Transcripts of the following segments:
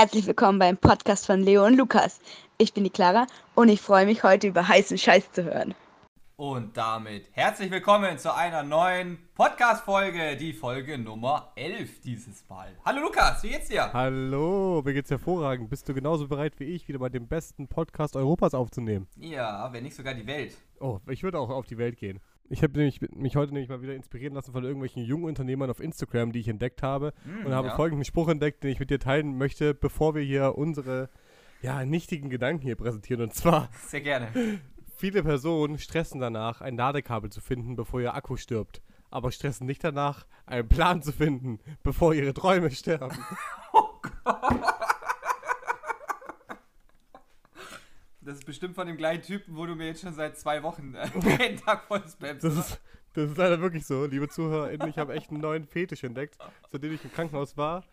Herzlich willkommen beim Podcast von Leo und Lukas. Ich bin die Clara und ich freue mich heute über heißen Scheiß zu hören. Und damit herzlich willkommen zu einer neuen Podcast-Folge, die Folge Nummer 11 dieses Mal. Hallo Lukas, wie geht's dir? Hallo, mir geht's hervorragend. Bist du genauso bereit wie ich, wieder mal den besten Podcast Europas aufzunehmen? Ja, wenn nicht sogar die Welt. Oh, ich würde auch auf die Welt gehen. Ich habe mich heute nämlich mal wieder inspirieren lassen von irgendwelchen jungen Unternehmern auf Instagram, die ich entdeckt habe. Mm, und habe ja. folgenden Spruch entdeckt, den ich mit dir teilen möchte, bevor wir hier unsere ja, nichtigen Gedanken hier präsentieren. Und zwar. Sehr gerne. Viele Personen stressen danach, ein Ladekabel zu finden, bevor ihr Akku stirbt. Aber stressen nicht danach, einen Plan zu finden, bevor ihre Träume sterben. oh Gott. Das ist bestimmt von dem gleichen Typen, wo du mir jetzt schon seit zwei Wochen äh, jeden Tag voll spammst. Das ist, das ist leider wirklich so, liebe ZuhörerInnen. Ich habe echt einen neuen Fetisch entdeckt, seitdem ich im Krankenhaus war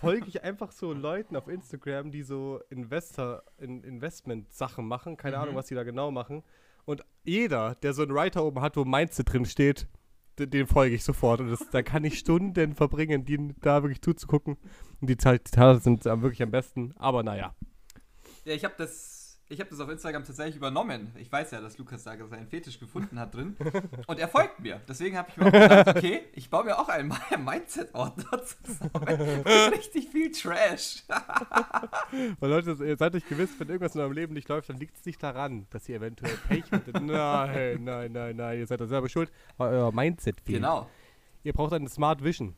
folge ich einfach so Leuten auf Instagram, die so Investor, in Investment-Sachen machen. Keine mhm. Ahnung, was die da genau machen. Und jeder, der so einen Writer oben hat, wo Mindset drin steht, den, den folge ich sofort. Und das, da kann ich Stunden verbringen, die da wirklich zuzugucken. Und die Zitate sind wirklich am besten. Aber naja. Ja, ich habe das ich habe das auf Instagram tatsächlich übernommen. Ich weiß ja, dass Lukas da seinen Fetisch gefunden hat drin. Und er folgt mir. Deswegen habe ich mir auch gedacht, okay, ich baue mir auch einen Mindset-Ordner zusammen. richtig viel Trash. Weil Leute, ihr seid euch gewiss, wenn irgendwas in eurem Leben nicht läuft, dann liegt es nicht daran, dass ihr eventuell Pech hattet. Nein, nein, nein, nein, ihr seid da selber schuld, weil euer Mindset fehlt. Genau. Ihr braucht eine Smart Vision.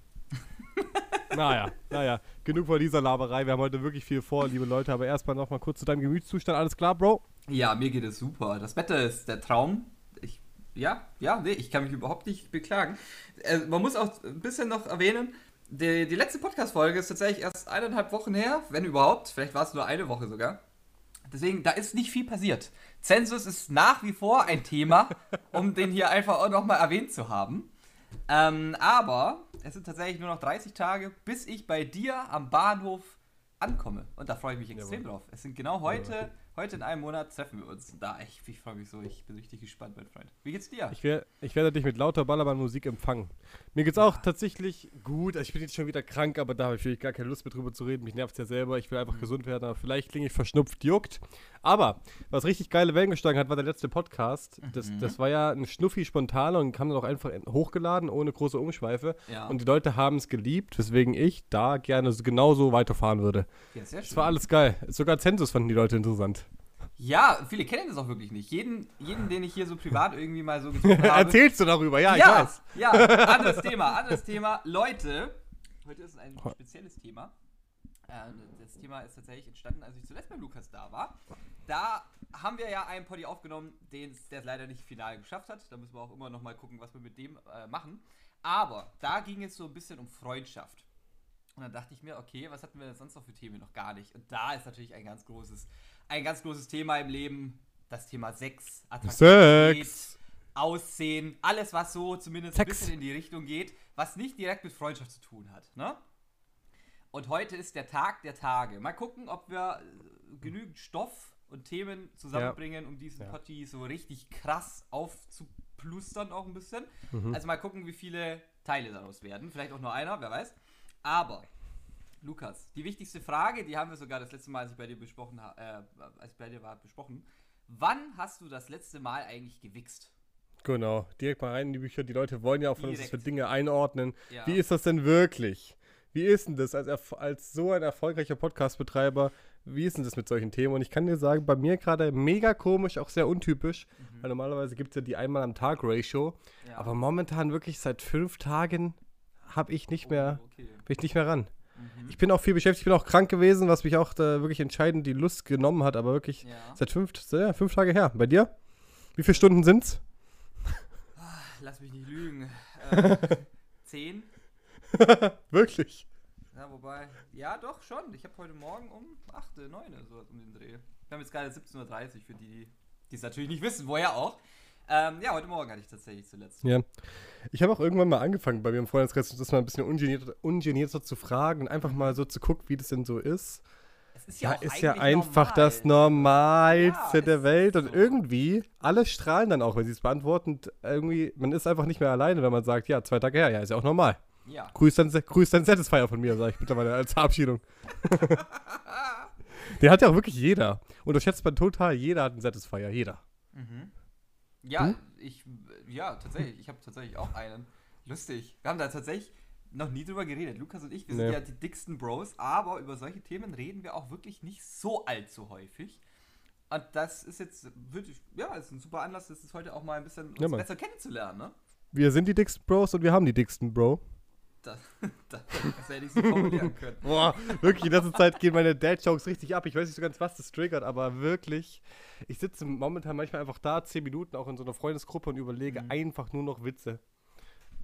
Naja, naja, genug von dieser Laberei. Wir haben heute wirklich viel vor, liebe Leute. Aber erstmal noch mal kurz zu deinem Gemütszustand. Alles klar, Bro? Ja, mir geht es super. Das Wetter ist der Traum. Ich, ja, ja, nee, ich kann mich überhaupt nicht beklagen. Äh, man muss auch ein bisschen noch erwähnen, die, die letzte Podcast-Folge ist tatsächlich erst eineinhalb Wochen her, wenn überhaupt. Vielleicht war es nur eine Woche sogar. Deswegen, da ist nicht viel passiert. Zensus ist nach wie vor ein Thema, um den hier einfach auch nochmal erwähnt zu haben. Ähm, aber es sind tatsächlich nur noch 30 Tage, bis ich bei dir am Bahnhof ankomme. Und da freue ich mich extrem Jawohl. drauf. Es sind genau heute Heute in einem Monat treffen wir uns. Da, ich, ich freue mich so. Ich bin richtig gespannt, mein Freund. Wie geht's dir? Ich, wär, ich werde dich mit lauter Ballermann-Musik empfangen. Mir geht's ja. auch tatsächlich gut. Also ich bin jetzt schon wieder krank, aber da habe ich wirklich gar keine Lust mehr drüber zu reden. Mich nervt es ja selber. Ich will einfach mhm. gesund werden, aber vielleicht klinge ich verschnupft, juckt. Aber was richtig geile Wellen geschlagen hat, war der letzte Podcast. Das, mhm. das war ja ein Schnuffi spontaner und kam dann auch einfach hochgeladen, ohne große Umschweife. Ja. Und die Leute haben es geliebt, weswegen ich da gerne genauso weiterfahren würde. Ja, sehr schön. Das war alles geil. Sogar Zensus fanden die Leute interessant. Ja, viele kennen das auch wirklich nicht. Jeden, jeden den ich hier so privat irgendwie mal so getroffen habe. Erzählst du darüber, ja, ich ja, weiß. Ja, anderes Thema, anderes Thema. Leute, heute ist ein spezielles Thema. Äh, das Thema ist tatsächlich entstanden, als ich zuletzt bei Lukas da war. Da haben wir ja einen Poddy aufgenommen, den, der es leider nicht final geschafft hat. Da müssen wir auch immer noch mal gucken, was wir mit dem äh, machen. Aber da ging es so ein bisschen um Freundschaft. Und dann dachte ich mir, okay, was hatten wir denn sonst noch für Themen? Noch gar nicht. Und da ist natürlich ein ganz großes ein ganz großes Thema im Leben, das Thema Sex, Attraktivität, Sex. Aussehen, alles, was so zumindest Sex. ein bisschen in die Richtung geht, was nicht direkt mit Freundschaft zu tun hat. Ne? Und heute ist der Tag der Tage. Mal gucken, ob wir äh, genügend Stoff und Themen zusammenbringen, ja. um diesen ja. Potti so richtig krass aufzuplustern auch ein bisschen. Mhm. Also mal gucken, wie viele Teile daraus werden. Vielleicht auch nur einer, wer weiß. Aber Lukas, die wichtigste Frage, die haben wir sogar das letzte Mal, als ich bei dir besprochen habe, äh, als ich bei dir war, besprochen. Wann hast du das letzte Mal eigentlich gewichst? Genau, direkt mal rein in die Bücher. Die Leute wollen ja auch von uns für Dinge einordnen. Ja. Wie ist das denn wirklich? Wie ist denn das als, als so ein erfolgreicher Podcast-Betreiber? Wie ist denn das mit solchen Themen? Und ich kann dir sagen, bei mir gerade mega komisch, auch sehr untypisch, mhm. weil normalerweise gibt es ja die einmal am Tag Ratio. Ja. Aber momentan wirklich seit fünf Tagen habe ich nicht mehr, oh, okay. bin ich nicht mehr ran. Mhm. Ich bin auch viel beschäftigt, ich bin auch krank gewesen, was mich auch da wirklich entscheidend die Lust genommen hat, aber wirklich ja. seit fünf, ja, fünf Tage her. Bei dir? Wie viele Stunden sind's? Ah, lass mich nicht lügen. Äh, zehn? wirklich? Ja, wobei, ja doch schon. Ich habe heute Morgen um 8, 9 so um den Dreh. Wir haben jetzt gerade 17.30 Uhr für die, die es natürlich nicht wissen, woher auch. Ähm, ja, heute Morgen hatte ich tatsächlich zuletzt. Ja. Ich habe auch irgendwann mal angefangen, bei mir im Freundeskreis das mal ein bisschen ungenierter, ungenierter zu fragen und einfach mal so zu gucken, wie das denn so ist. Es ist ja, ja ist ja einfach normal. das Normalste ja, der Welt. Und so. irgendwie, alle strahlen dann auch, wenn sie es beantworten. Und irgendwie, man ist einfach nicht mehr alleine, wenn man sagt, ja, zwei Tage her, ja, ist ja auch normal. Ja. Grüß dein, grüß dein Satisfier von mir, sage ich mittlerweile als Verabschiedung. Den hat ja auch wirklich jeder. Unterschätzt man total, jeder hat einen Satisfier, jeder. Mhm. Ja, du? ich, ja, tatsächlich. Ich habe tatsächlich auch einen. Lustig. Wir haben da tatsächlich noch nie drüber geredet. Lukas und ich, wir nee. sind ja die dicksten Bros, aber über solche Themen reden wir auch wirklich nicht so allzu häufig. Und das ist jetzt wirklich, ja, ist ein super Anlass, das ist heute auch mal ein bisschen uns ja, besser kennenzulernen, ne? Wir sind die dicksten Bros und wir haben die dicksten Bro. Das, das, das hätte ich so formulieren können. Boah, wirklich, in letzter Zeit gehen meine Dad-Jokes richtig ab. Ich weiß nicht so ganz, was das triggert, aber wirklich, ich sitze momentan manchmal einfach da, zehn Minuten auch in so einer Freundesgruppe und überlege mhm. einfach nur noch Witze.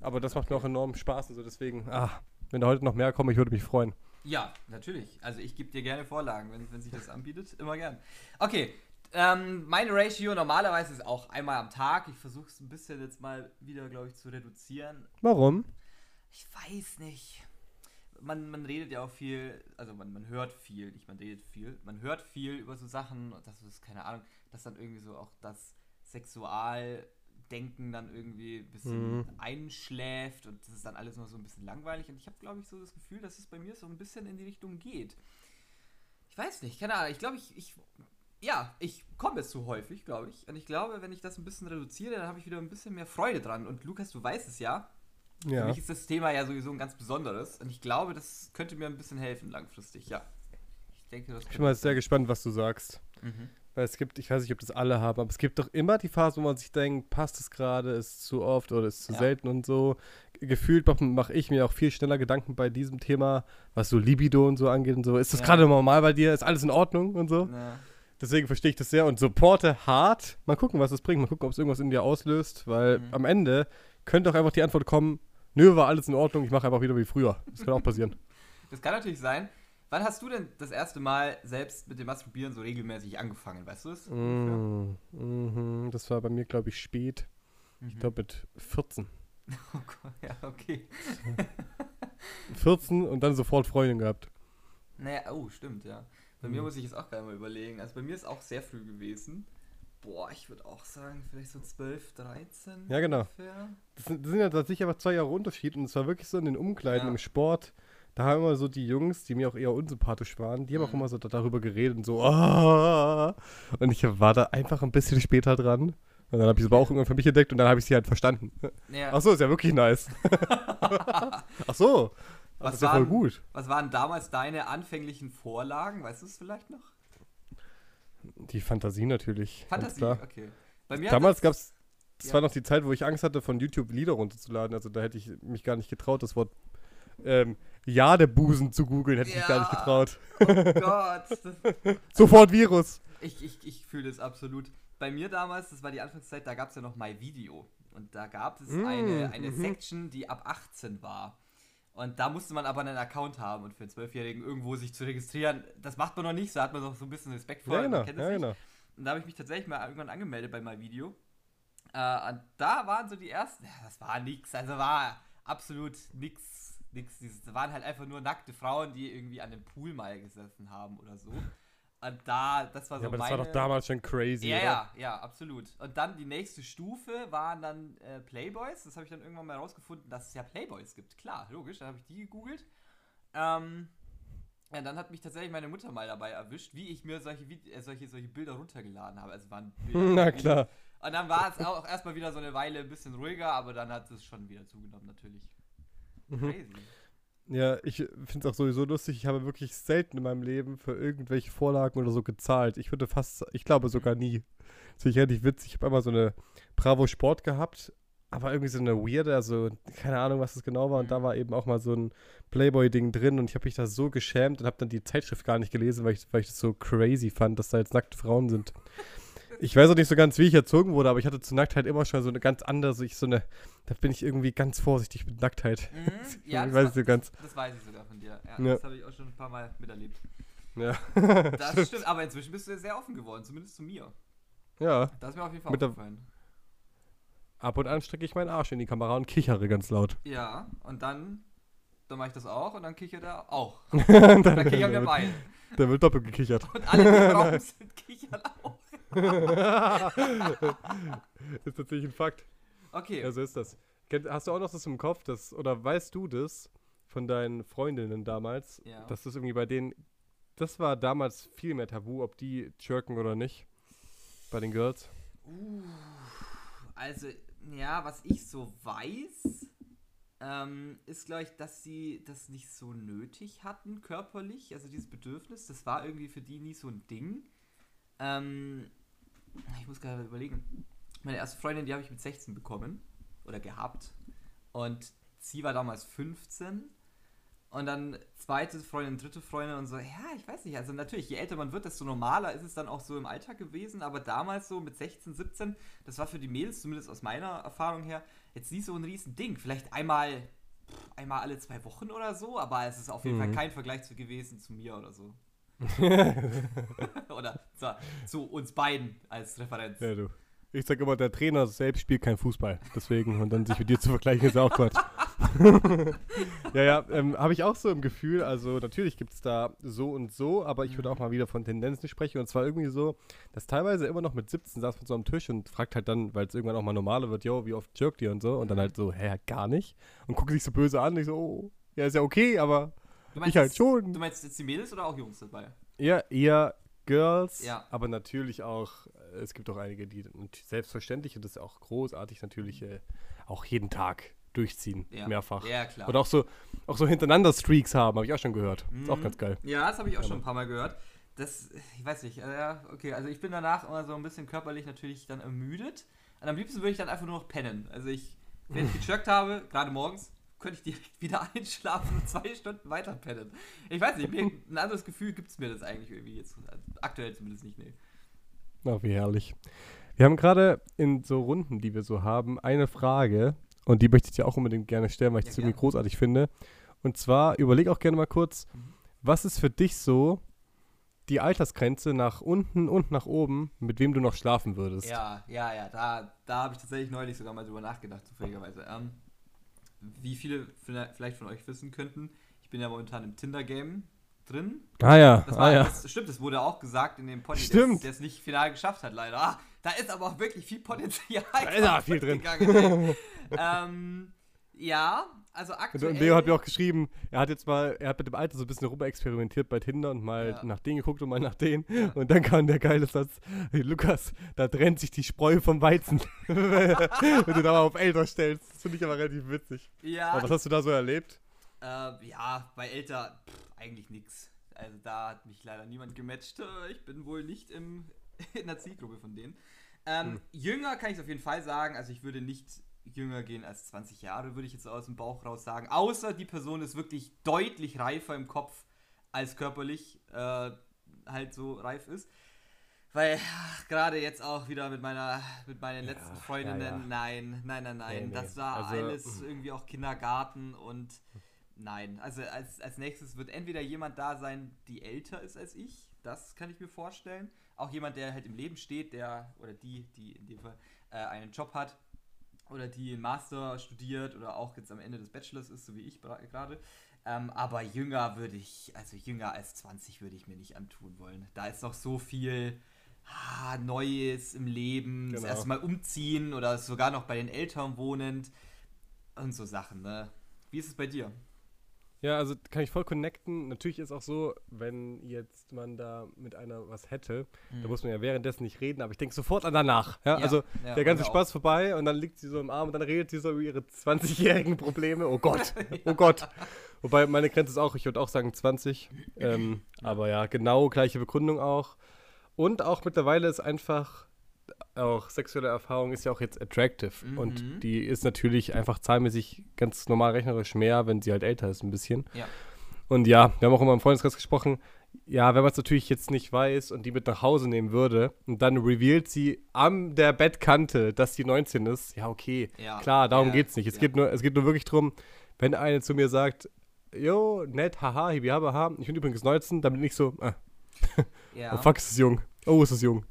Aber das macht mir auch enorm Spaß und so, deswegen, ah, wenn da heute noch mehr kommen, ich würde mich freuen. Ja, natürlich. Also ich gebe dir gerne Vorlagen, wenn, wenn sich das anbietet, immer gern. Okay, ähm, meine Ratio normalerweise ist auch einmal am Tag. Ich versuche es ein bisschen jetzt mal wieder, glaube ich, zu reduzieren. Warum? Ich weiß nicht. Man, man redet ja auch viel, also man, man hört viel, nicht man redet viel, man hört viel über so Sachen, das ist, keine Ahnung, dass dann irgendwie so auch das Sexualdenken dann irgendwie ein bisschen mhm. einschläft und das ist dann alles noch so ein bisschen langweilig und ich habe, glaube ich, so das Gefühl, dass es bei mir so ein bisschen in die Richtung geht. Ich weiß nicht, keine Ahnung, ich glaube, ich, ich ja, ich komme es zu häufig, glaube ich. Und ich glaube, wenn ich das ein bisschen reduziere, dann habe ich wieder ein bisschen mehr Freude dran. Und Lukas, du weißt es ja. Ja. Für mich ist das Thema ja sowieso ein ganz besonderes. Und ich glaube, das könnte mir ein bisschen helfen langfristig, ja. Ich denke, das Ich bin mal sehr gespannt, was du sagst. Mhm. Weil es gibt, ich weiß nicht, ob das alle haben, aber es gibt doch immer die Phase, wo man sich denkt, passt es gerade, ist es zu oft oder ist es zu ja. selten und so. Gefühlt mache ich mir auch viel schneller Gedanken bei diesem Thema, was so Libido und so angeht und so. Ist das ja. gerade normal bei dir? Ist alles in Ordnung und so? Ja. Deswegen verstehe ich das sehr und supporte hart. Mal gucken, was es bringt. Mal gucken, ob es irgendwas in dir auslöst, weil mhm. am Ende könnte auch einfach die Antwort kommen: Nö, war alles in Ordnung, ich mache einfach wieder wie früher. Das kann auch passieren. das kann natürlich sein. Wann hast du denn das erste Mal selbst mit dem Masturbieren so regelmäßig angefangen? Weißt du es? Mm, mm, das war bei mir, glaube ich, spät. Mhm. Ich glaube mit 14. Oh Gott, ja, okay. 14 und dann sofort Freundin gehabt. Naja, oh, stimmt, ja. Bei mir mhm. muss ich jetzt auch gerade mal überlegen. Also bei mir ist auch sehr früh gewesen. Boah, ich würde auch sagen, vielleicht so 12, 13. Ja, genau. Das sind, das sind, ja tatsächlich aber zwei Jahre Unterschied. Und es war wirklich so in den Umkleiden ja. im Sport. Da haben immer so die Jungs, die mir auch eher unsympathisch waren, die haben mhm. auch immer so darüber geredet und so. Oh! Und ich war da einfach ein bisschen später dran. Und dann habe ich es aber auch irgendwann für mich entdeckt und dann habe ich sie halt verstanden. Ja. Ach so, ist ja wirklich nice. Ach so. Was das ist ja voll gut. Was waren damals deine anfänglichen Vorlagen? Weißt du es vielleicht noch? Die Fantasie natürlich. Fantasie, okay. damals gab es, das ja. war noch die Zeit, wo ich Angst hatte, von YouTube Lieder runterzuladen. Also da hätte ich mich gar nicht getraut, das Wort ähm, Ja, der Busen zu googeln, hätte ich mich gar nicht getraut. Oh Gott. Sofort Virus. Ich, ich, ich fühle das absolut. Bei mir damals, das war die Anfangszeit, da gab es ja noch MyVideo. Und da gab es mm, eine, eine mm Section, die ab 18 war. Und da musste man aber einen Account haben und für einen Zwölfjährigen irgendwo sich zu registrieren, das macht man noch nicht, so hat man doch so ein bisschen Respekt vor. Ja, genau, ja, genau. Und da habe ich mich tatsächlich mal irgendwann angemeldet bei MyVideo. Äh, und da waren so die ersten, ja, das war nix, also war absolut nix, nix. Das waren halt einfach nur nackte Frauen, die irgendwie an dem Pool mal gesessen haben oder so. Und da, das war so ja, aber das meine... war doch damals schon crazy, ja, oder? Ja, ja, absolut. Und dann die nächste Stufe waren dann äh, Playboys. Das habe ich dann irgendwann mal rausgefunden, dass es ja Playboys gibt. Klar, logisch. Dann habe ich die gegoogelt. Ähm, ja, dann hat mich tatsächlich meine Mutter mal dabei erwischt, wie ich mir solche, äh, solche, solche Bilder runtergeladen habe. Also waren Bilder Na klar. Und dann war es auch erstmal wieder so eine Weile ein bisschen ruhiger, aber dann hat es schon wieder zugenommen, natürlich. Mhm. Crazy. Ja, ich finde es auch sowieso lustig. Ich habe wirklich selten in meinem Leben für irgendwelche Vorlagen oder so gezahlt. Ich würde fast, ich glaube sogar nie. Das ich relativ witzig. Ich habe einmal so eine Bravo Sport gehabt, aber irgendwie so eine weirde, also keine Ahnung, was das genau war. Und da war eben auch mal so ein Playboy-Ding drin und ich habe mich da so geschämt und habe dann die Zeitschrift gar nicht gelesen, weil ich, weil ich das so crazy fand, dass da jetzt nackte Frauen sind. Ich weiß auch nicht so ganz, wie ich erzogen wurde, aber ich hatte zur Nacktheit immer schon so eine ganz andere, so ich eine, da bin ich irgendwie ganz vorsichtig mit Nacktheit. Mhm, ja, das, weiß ich so ganz. das weiß ich sogar von dir. Ja, ja. Das habe ich auch schon ein paar Mal miterlebt. Ja. das stimmt, aber inzwischen bist du sehr offen geworden, zumindest zu mir. Ja. Das ist mir auf jeden Fall mit aufgefallen. Ab und an strecke ich meinen Arsch in die Kamera und kichere ganz laut. Ja, und dann, dann mache ich das auch und dann kichert er auch. dann, dann kichern wir beide. Da wird doppelt gekichert. Und alle, die im Raum sind, kichern auch. Ist tatsächlich ein Fakt. Okay. Ja, so ist das. Hast du auch noch das im Kopf, das, oder weißt du das von deinen Freundinnen damals, ja. dass das irgendwie bei denen, das war damals viel mehr tabu, ob die jerken oder nicht, bei den Girls? Uh, also, ja, was ich so weiß, ähm, ist, glaube ich, dass sie das nicht so nötig hatten, körperlich, also dieses Bedürfnis. Das war irgendwie für die nie so ein Ding. Ähm, ich muss gerade überlegen. Meine erste Freundin, die habe ich mit 16 bekommen oder gehabt. Und sie war damals 15. Und dann zweite Freundin, dritte Freundin und so, ja, ich weiß nicht. Also natürlich, je älter man wird, desto normaler ist es dann auch so im Alltag gewesen. Aber damals so mit 16, 17, das war für die Mädels, zumindest aus meiner Erfahrung her, jetzt nicht so ein riesen Ding. Vielleicht einmal, einmal alle zwei Wochen oder so, aber es ist auf jeden mhm. Fall kein Vergleich zu gewesen zu mir oder so. oder zu, zu, uns beiden als Referenz. Ja, du. Ich sag immer, der Trainer selbst spielt kein Fußball. Deswegen, und dann sich mit dir zu vergleichen, ist auch Quatsch. ja, ja, ähm, habe ich auch so im Gefühl. Also, natürlich gibt es da so und so, aber ich würde auch mal wieder von Tendenzen sprechen. Und zwar irgendwie so, dass teilweise immer noch mit 17 saß man so am Tisch und fragt halt dann, weil es irgendwann auch mal normaler wird, yo, wie oft jerkt ihr und so. Und dann halt so, hä, gar nicht. Und guckt sich so böse an. Und ich so, oh, ja, ist ja okay, aber ich halt schon. Du meinst jetzt die Mädels oder auch Jungs dabei? Ja, eher Girls, ja. aber natürlich auch, äh, es gibt auch einige, die selbstverständlich, und das ist auch großartig, natürlich äh, auch jeden Tag durchziehen, ja. mehrfach. Ja, klar. Oder auch so, auch so hintereinander Streaks haben, habe ich auch schon gehört. Mhm. Ist auch mhm. ganz geil. Ja, das habe ich auch ja. schon ein paar Mal gehört. Das, ich weiß nicht, äh, okay, also ich bin danach immer so ein bisschen körperlich natürlich dann ermüdet. Und am liebsten würde ich dann einfach nur noch pennen. Also ich, wenn ich gechirkt habe, gerade morgens, könnte ich direkt wieder einschlafen und zwei Stunden weiter pennen. Ich weiß nicht, mir, ein anderes Gefühl gibt es mir das eigentlich irgendwie jetzt. Aktuell zumindest nicht, nee. Na, wie herrlich. Wir haben gerade in so Runden, die wir so haben, eine Frage, und die möchte ich dir auch unbedingt gerne stellen, weil ich ja, das irgendwie großartig finde. Und zwar, überleg auch gerne mal kurz, mhm. was ist für dich so die Altersgrenze nach unten und nach oben, mit wem du noch schlafen würdest? Ja, ja, ja, da, da habe ich tatsächlich neulich sogar mal drüber nachgedacht, zufälligerweise. Ähm, wie viele vielleicht von euch wissen könnten, ich bin ja momentan im Tinder-Game drin. Ah ja, das war, ah, ja. Das, stimmt, das wurde auch gesagt in dem Podcast, der es nicht final geschafft hat, leider. Ah, da ist aber auch wirklich viel Potenzial. Da ist auch viel drin. ähm, ja, also aktuell. Und Leo hat mir auch geschrieben, er hat jetzt mal, er hat mit dem Alter so ein bisschen rum experimentiert bei Tinder und mal ja. nach denen geguckt und mal nach denen. Ja. Und dann kam der geile Satz: hey, Lukas, da trennt sich die Spreu vom Weizen. Wenn du da mal auf älter stellst. Das finde ich aber relativ witzig. Ja. Aber was hast du da so erlebt? Äh, ja, bei älter pff, eigentlich nichts. Also da hat mich leider niemand gematcht. Ich bin wohl nicht im, in der Zielgruppe von denen. Ähm, hm. Jünger kann ich es auf jeden Fall sagen. Also ich würde nicht jünger gehen als 20 Jahre, würde ich jetzt aus dem Bauch raus sagen. Außer die Person ist wirklich deutlich reifer im Kopf als körperlich äh, halt so reif ist. Weil gerade jetzt auch wieder mit meiner mit meinen ja, letzten Freundinnen, ja, ja. nein, nein, nein, nein. Nee, nee. Das war also, alles irgendwie auch Kindergarten und nein. Also als, als nächstes wird entweder jemand da sein, die älter ist als ich. Das kann ich mir vorstellen. Auch jemand, der halt im Leben steht, der oder die, die in dem Fall äh, einen Job hat oder die Master studiert oder auch jetzt am Ende des Bachelors ist, so wie ich gerade. Ähm, aber jünger würde ich, also jünger als 20 würde ich mir nicht antun wollen. Da ist noch so viel ah, Neues im Leben, genau. das erste Mal umziehen oder sogar noch bei den Eltern wohnend und so Sachen. Ne? Wie ist es bei dir? Ja, also kann ich voll connecten. Natürlich ist auch so, wenn jetzt man da mit einer was hätte, mhm. da muss man ja währenddessen nicht reden, aber ich denke sofort an danach. Ja? ja also ja, der ganze Spaß auch. vorbei und dann liegt sie so im Arm und dann redet sie so über ihre 20-jährigen Probleme. Oh Gott, oh Gott. Wobei meine Grenze ist auch, ich würde auch sagen 20. Ähm, aber ja, genau gleiche Begründung auch. Und auch mittlerweile ist einfach auch sexuelle Erfahrung ist ja auch jetzt attractive. Mhm. Und die ist natürlich einfach zahlmäßig ganz normal rechnerisch mehr, wenn sie halt älter ist, ein bisschen. Ja. Und ja, wir haben auch immer im Freundeskreis gesprochen. Ja, wenn man es natürlich jetzt nicht weiß und die mit nach Hause nehmen würde und dann revealt sie an der Bettkante, dass sie 19 ist, ja, okay. Ja. Klar, darum ja. es nicht. Es, ja. geht nur, es geht nur wirklich darum, wenn eine zu mir sagt, jo, nett, haha, hibi, haha, ich bin übrigens 19, dann bin ich so, äh. ja. oh fuck, ist es jung. Oh, ist es jung.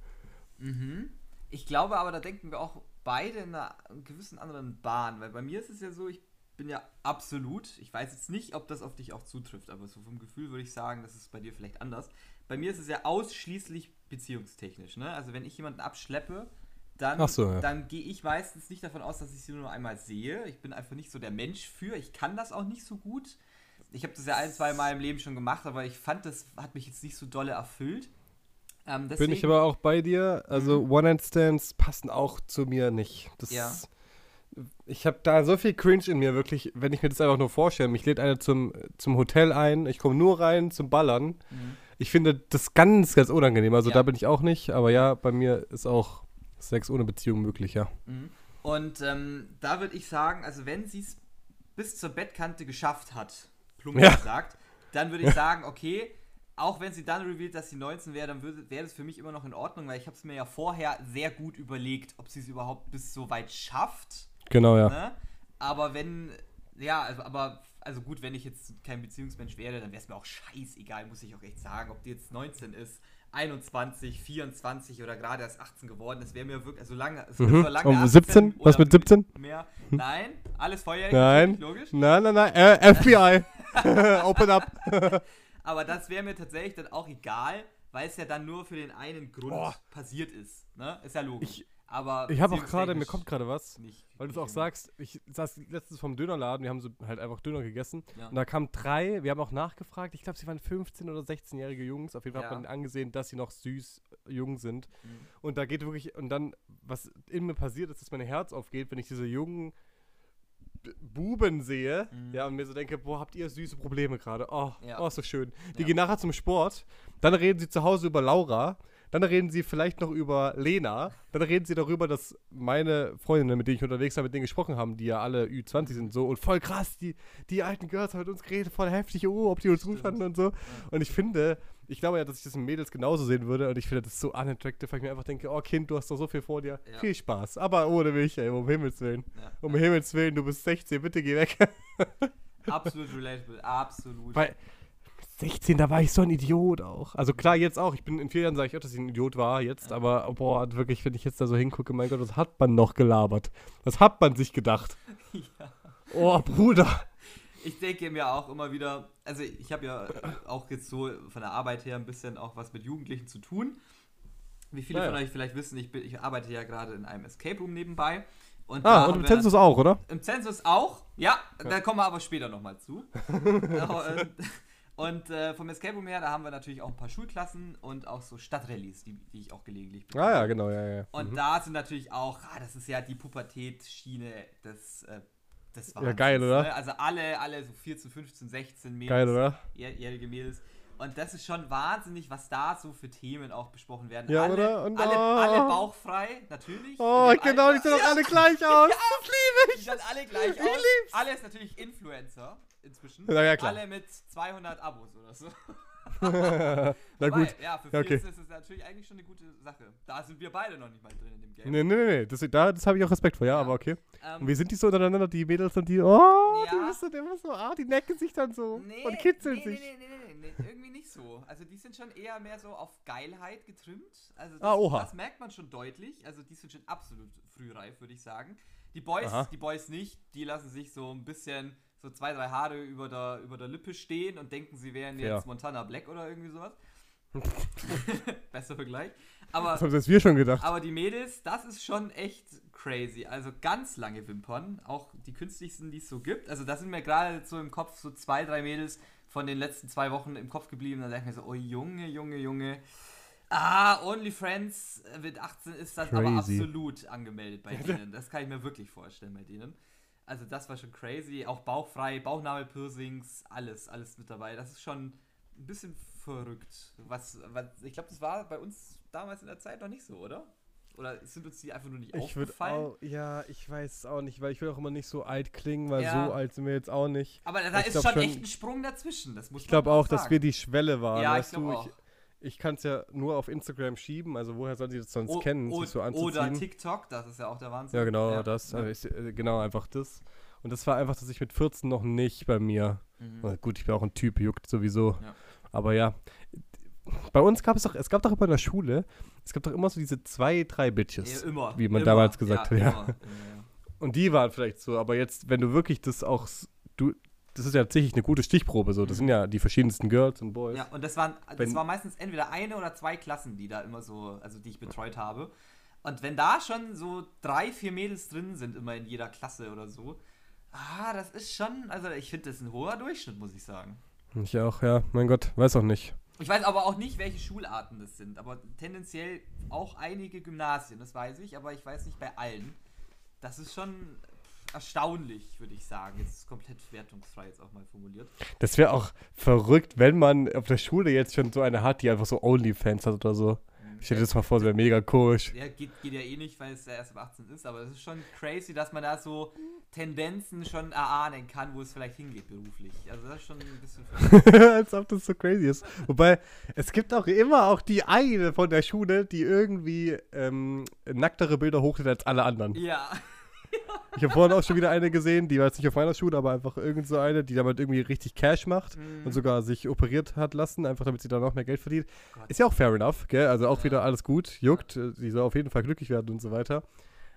Mhm. Ich glaube aber, da denken wir auch beide in einer gewissen anderen Bahn, weil bei mir ist es ja so, ich bin ja absolut, ich weiß jetzt nicht, ob das auf dich auch zutrifft, aber so vom Gefühl würde ich sagen, das ist bei dir vielleicht anders. Bei mir ist es ja ausschließlich beziehungstechnisch, ne? Also wenn ich jemanden abschleppe, dann, so, ja. dann gehe ich meistens nicht davon aus, dass ich sie nur einmal sehe. Ich bin einfach nicht so der Mensch für. Ich kann das auch nicht so gut. Ich habe das ja ein, zwei Mal im Leben schon gemacht, aber ich fand, das hat mich jetzt nicht so dolle erfüllt. Ähm, bin ich aber auch bei dir. Also mhm. One-Night-Stands passen auch zu mir nicht. Das ja. Ich habe da so viel Cringe in mir, wirklich, wenn ich mir das einfach nur vorstelle. Mich lädt einer zum, zum Hotel ein, ich komme nur rein zum Ballern. Mhm. Ich finde das ganz, ganz unangenehm. Also ja. da bin ich auch nicht, aber ja, bei mir ist auch Sex ohne Beziehung möglich, ja. Mhm. Und ähm, da würde ich sagen, also wenn sie es bis zur Bettkante geschafft hat, plump ja. gesagt, dann würde ich sagen, okay, auch wenn sie dann revealed, dass sie 19 wäre, dann wäre das für mich immer noch in Ordnung, weil ich habe es mir ja vorher sehr gut überlegt, ob sie es überhaupt bis so weit schafft. Genau, ja. Ne? Aber wenn, ja, also, aber, also gut, wenn ich jetzt kein Beziehungsmensch wäre, dann wäre es mir auch scheißegal, muss ich auch echt sagen, ob die jetzt 19 ist 21, 24 oder gerade erst 18 geworden. Das wäre mir wirklich, also lange, also mhm. lange um 17? Was mit 17? Mehr. Nein, alles volljährig, nein. logisch. Nein, nein, nein, äh, FBI. Open up. Aber das wäre mir tatsächlich dann auch egal, weil es ja dann nur für den einen Grund oh. passiert ist. Ne? Ist ja logisch. Ich, aber ich habe auch gerade, mir kommt gerade was, nicht, weil du es auch sagst, ich saß letztens vom Dönerladen, wir haben so halt einfach Döner gegessen ja. und da kamen drei, wir haben auch nachgefragt, ich glaube, sie waren 15 oder 16-jährige Jungs, auf jeden Fall ja. hat man angesehen, dass sie noch süß äh, jung sind. Mhm. Und da geht wirklich, und dann, was in mir passiert ist, dass mein Herz aufgeht, wenn ich diese jungen Buben sehe, mhm. ja, und mir so denke, boah, habt ihr süße Probleme gerade. Oh, ja. oh, ist so schön. Die gehen nachher zum Sport, dann reden sie zu Hause über Laura dann reden sie vielleicht noch über Lena. Dann reden sie darüber, dass meine Freundinnen, mit denen ich unterwegs war, mit denen gesprochen haben, die ja alle Ü20 sind, so und voll krass, die, die alten Girls haben mit uns geredet, voll heftig, oh, ob die uns gut fanden und so. Und ich finde, ich glaube ja, dass ich das in Mädels genauso sehen würde und ich finde das so unattractive, weil ich mir einfach denke, oh Kind, du hast doch so viel vor dir. Ja. Viel Spaß. Aber ohne mich, ey, um Himmels Willen. Ja. Um Himmels Willen, du bist 16, bitte geh weg. absolut relatable, absolut. Weil 16, da war ich so ein Idiot auch. Also klar, jetzt auch. Ich bin in vier Jahren sage ich auch, dass ich ein Idiot war jetzt, ja. aber boah, wirklich, wenn ich jetzt da so hingucke, mein Gott, was hat man noch gelabert? Was hat man sich gedacht? Ja. Oh, Bruder. Ich denke mir auch immer wieder, also ich habe ja auch jetzt so von der Arbeit her ein bisschen auch was mit Jugendlichen zu tun. Wie viele ja, von euch vielleicht wissen, ich, bin, ich arbeite ja gerade in einem Escape Room nebenbei. Und ah, und im Zensus auch, oder? Im Zensus auch, ja, da kommen wir aber später nochmal zu. und, und äh, vom Escape Room her, da haben wir natürlich auch ein paar Schulklassen und auch so Stadtrallies, die, die ich auch gelegentlich bekomme. Ah ja, genau, ja, ja. Und mhm. da sind natürlich auch, ah, das ist ja die Pubertätsschiene des, äh, des Wahnsinns, Ja, geil, oder? Ne? Also alle, alle so 14, 15, 16 Mädels. Geil, oder? Jährige Mädels. Und das ist schon wahnsinnig, was da so für Themen auch besprochen werden. Ja, alle, oder? Und, alle, oh. alle bauchfrei, natürlich. Oh, genau, die sehen doch alle gleich aus. Ja, das liebe ich. Die sehen alle gleich ich aus. Lieb's. Alle ist natürlich Influencer inzwischen. Ja, ja, klar. Alle mit 200 Abos oder so. Na gut. Ja, für viele okay. ist es natürlich eigentlich schon eine gute Sache. Da sind wir beide noch nicht mal drin in dem Game. Nee, nee, nee, das, da, das habe ich auch Respekt vor, ja, ja. aber okay. Ähm, und wie sind die so untereinander, die Mädels und die, oh, ja. die wissen immer so, ah, die necken sich dann so nee, und kitzeln nee, sich. Nee, nee, nee, nee, nee, irgendwie nicht so. Also die sind schon eher mehr so auf Geilheit getrimmt. Also das, ah, oha. das merkt man schon deutlich. Also die sind schon absolut frühreif, würde ich sagen. Die Boys, die Boys nicht, die lassen sich so ein bisschen so zwei, drei Haare über der, über der Lippe stehen und denken, sie wären jetzt ja. Montana Black oder irgendwie sowas. Besser Vergleich. Aber, das haben jetzt wir schon gedacht. Aber die Mädels, das ist schon echt crazy. Also ganz lange Wimpern, auch die künstlichsten, die es so gibt. Also da sind mir gerade so im Kopf so zwei, drei Mädels von den letzten zwei Wochen im Kopf geblieben. Da denke ich mir so, oh Junge, Junge, Junge. Ah, OnlyFriends mit 18 ist das crazy. aber absolut angemeldet bei denen. Das kann ich mir wirklich vorstellen bei denen. Also das war schon crazy. Auch bauchfrei, Bauchnabelpiercings, alles, alles mit dabei. Das ist schon ein bisschen verrückt. Was, was ich glaube, das war bei uns damals in der Zeit noch nicht so, oder? Oder sind uns die einfach nur nicht ich aufgefallen? Auch, ja, ich weiß es auch nicht, weil ich will auch immer nicht so alt klingen, weil ja. so alt sind wir jetzt auch nicht. Aber da ist schon, schon echt ein Sprung dazwischen. Das muss ich glaube auch, sagen. dass wir die Schwelle waren. Ja, ich glaube auch. Ich, ich kann es ja nur auf Instagram schieben, also woher soll sie das sonst o kennen, sich so anzuziehen? Oder TikTok, das ist ja auch der Wahnsinn. Ja, genau, ja. das, also ich, äh, genau, einfach das. Und das war einfach, dass ich mit 14 noch nicht bei mir. Mhm. Gut, ich bin auch ein Typ, juckt sowieso. Ja. Aber ja, bei uns gab es doch, es gab doch immer in der Schule, es gab doch immer so diese zwei, drei Bitches. Ja, immer. Wie man immer. damals gesagt ja, hat, ja. Immer. Und die waren vielleicht so, aber jetzt, wenn du wirklich das auch, du, das ist ja tatsächlich eine gute Stichprobe. So. Das mhm. sind ja die verschiedensten Girls und Boys. Ja, und das waren, das Wenn, war meistens entweder eine oder zwei Klassen, die da immer so, also die ich betreut habe. Und wenn da schon so drei, vier Mädels drin sind, immer in jeder Klasse oder so, ah, das ist schon, also ich finde das ein hoher Durchschnitt, muss ich sagen. Ich auch, ja. Mein Gott, weiß auch nicht. Ich weiß aber auch nicht, welche Schularten das sind, aber tendenziell auch einige Gymnasien, das weiß ich, aber ich weiß nicht bei allen. Das ist schon erstaunlich, würde ich sagen. Jetzt ist komplett wertungsfrei jetzt auch mal formuliert. Das wäre auch verrückt, wenn man auf der Schule jetzt schon so eine hat, die einfach so Onlyfans hat oder so. Ich stell dir das mal vor, das wäre mega komisch. Ja, geht, geht ja eh nicht, weil es ja erst ab 18 ist, aber es ist schon crazy, dass man da so Tendenzen schon erahnen kann, wo es vielleicht hingeht beruflich. Also das ist schon ein bisschen Als ob das so crazy ist. Wobei, es gibt auch immer auch die eine von der Schule, die irgendwie ähm, nacktere Bilder hochlädt als alle anderen. Ja. Ich habe vorhin auch schon wieder eine gesehen, die war jetzt nicht auf meiner Schule, aber einfach irgend so eine, die damit irgendwie richtig Cash macht Mhm. und sogar sich operiert hat lassen, einfach damit sie dann noch mehr Geld verdient. Ist ja auch fair enough, gell? Also auch Ja. wieder alles gut, juckt, sie soll auf jeden Fall glücklich werden und so weiter.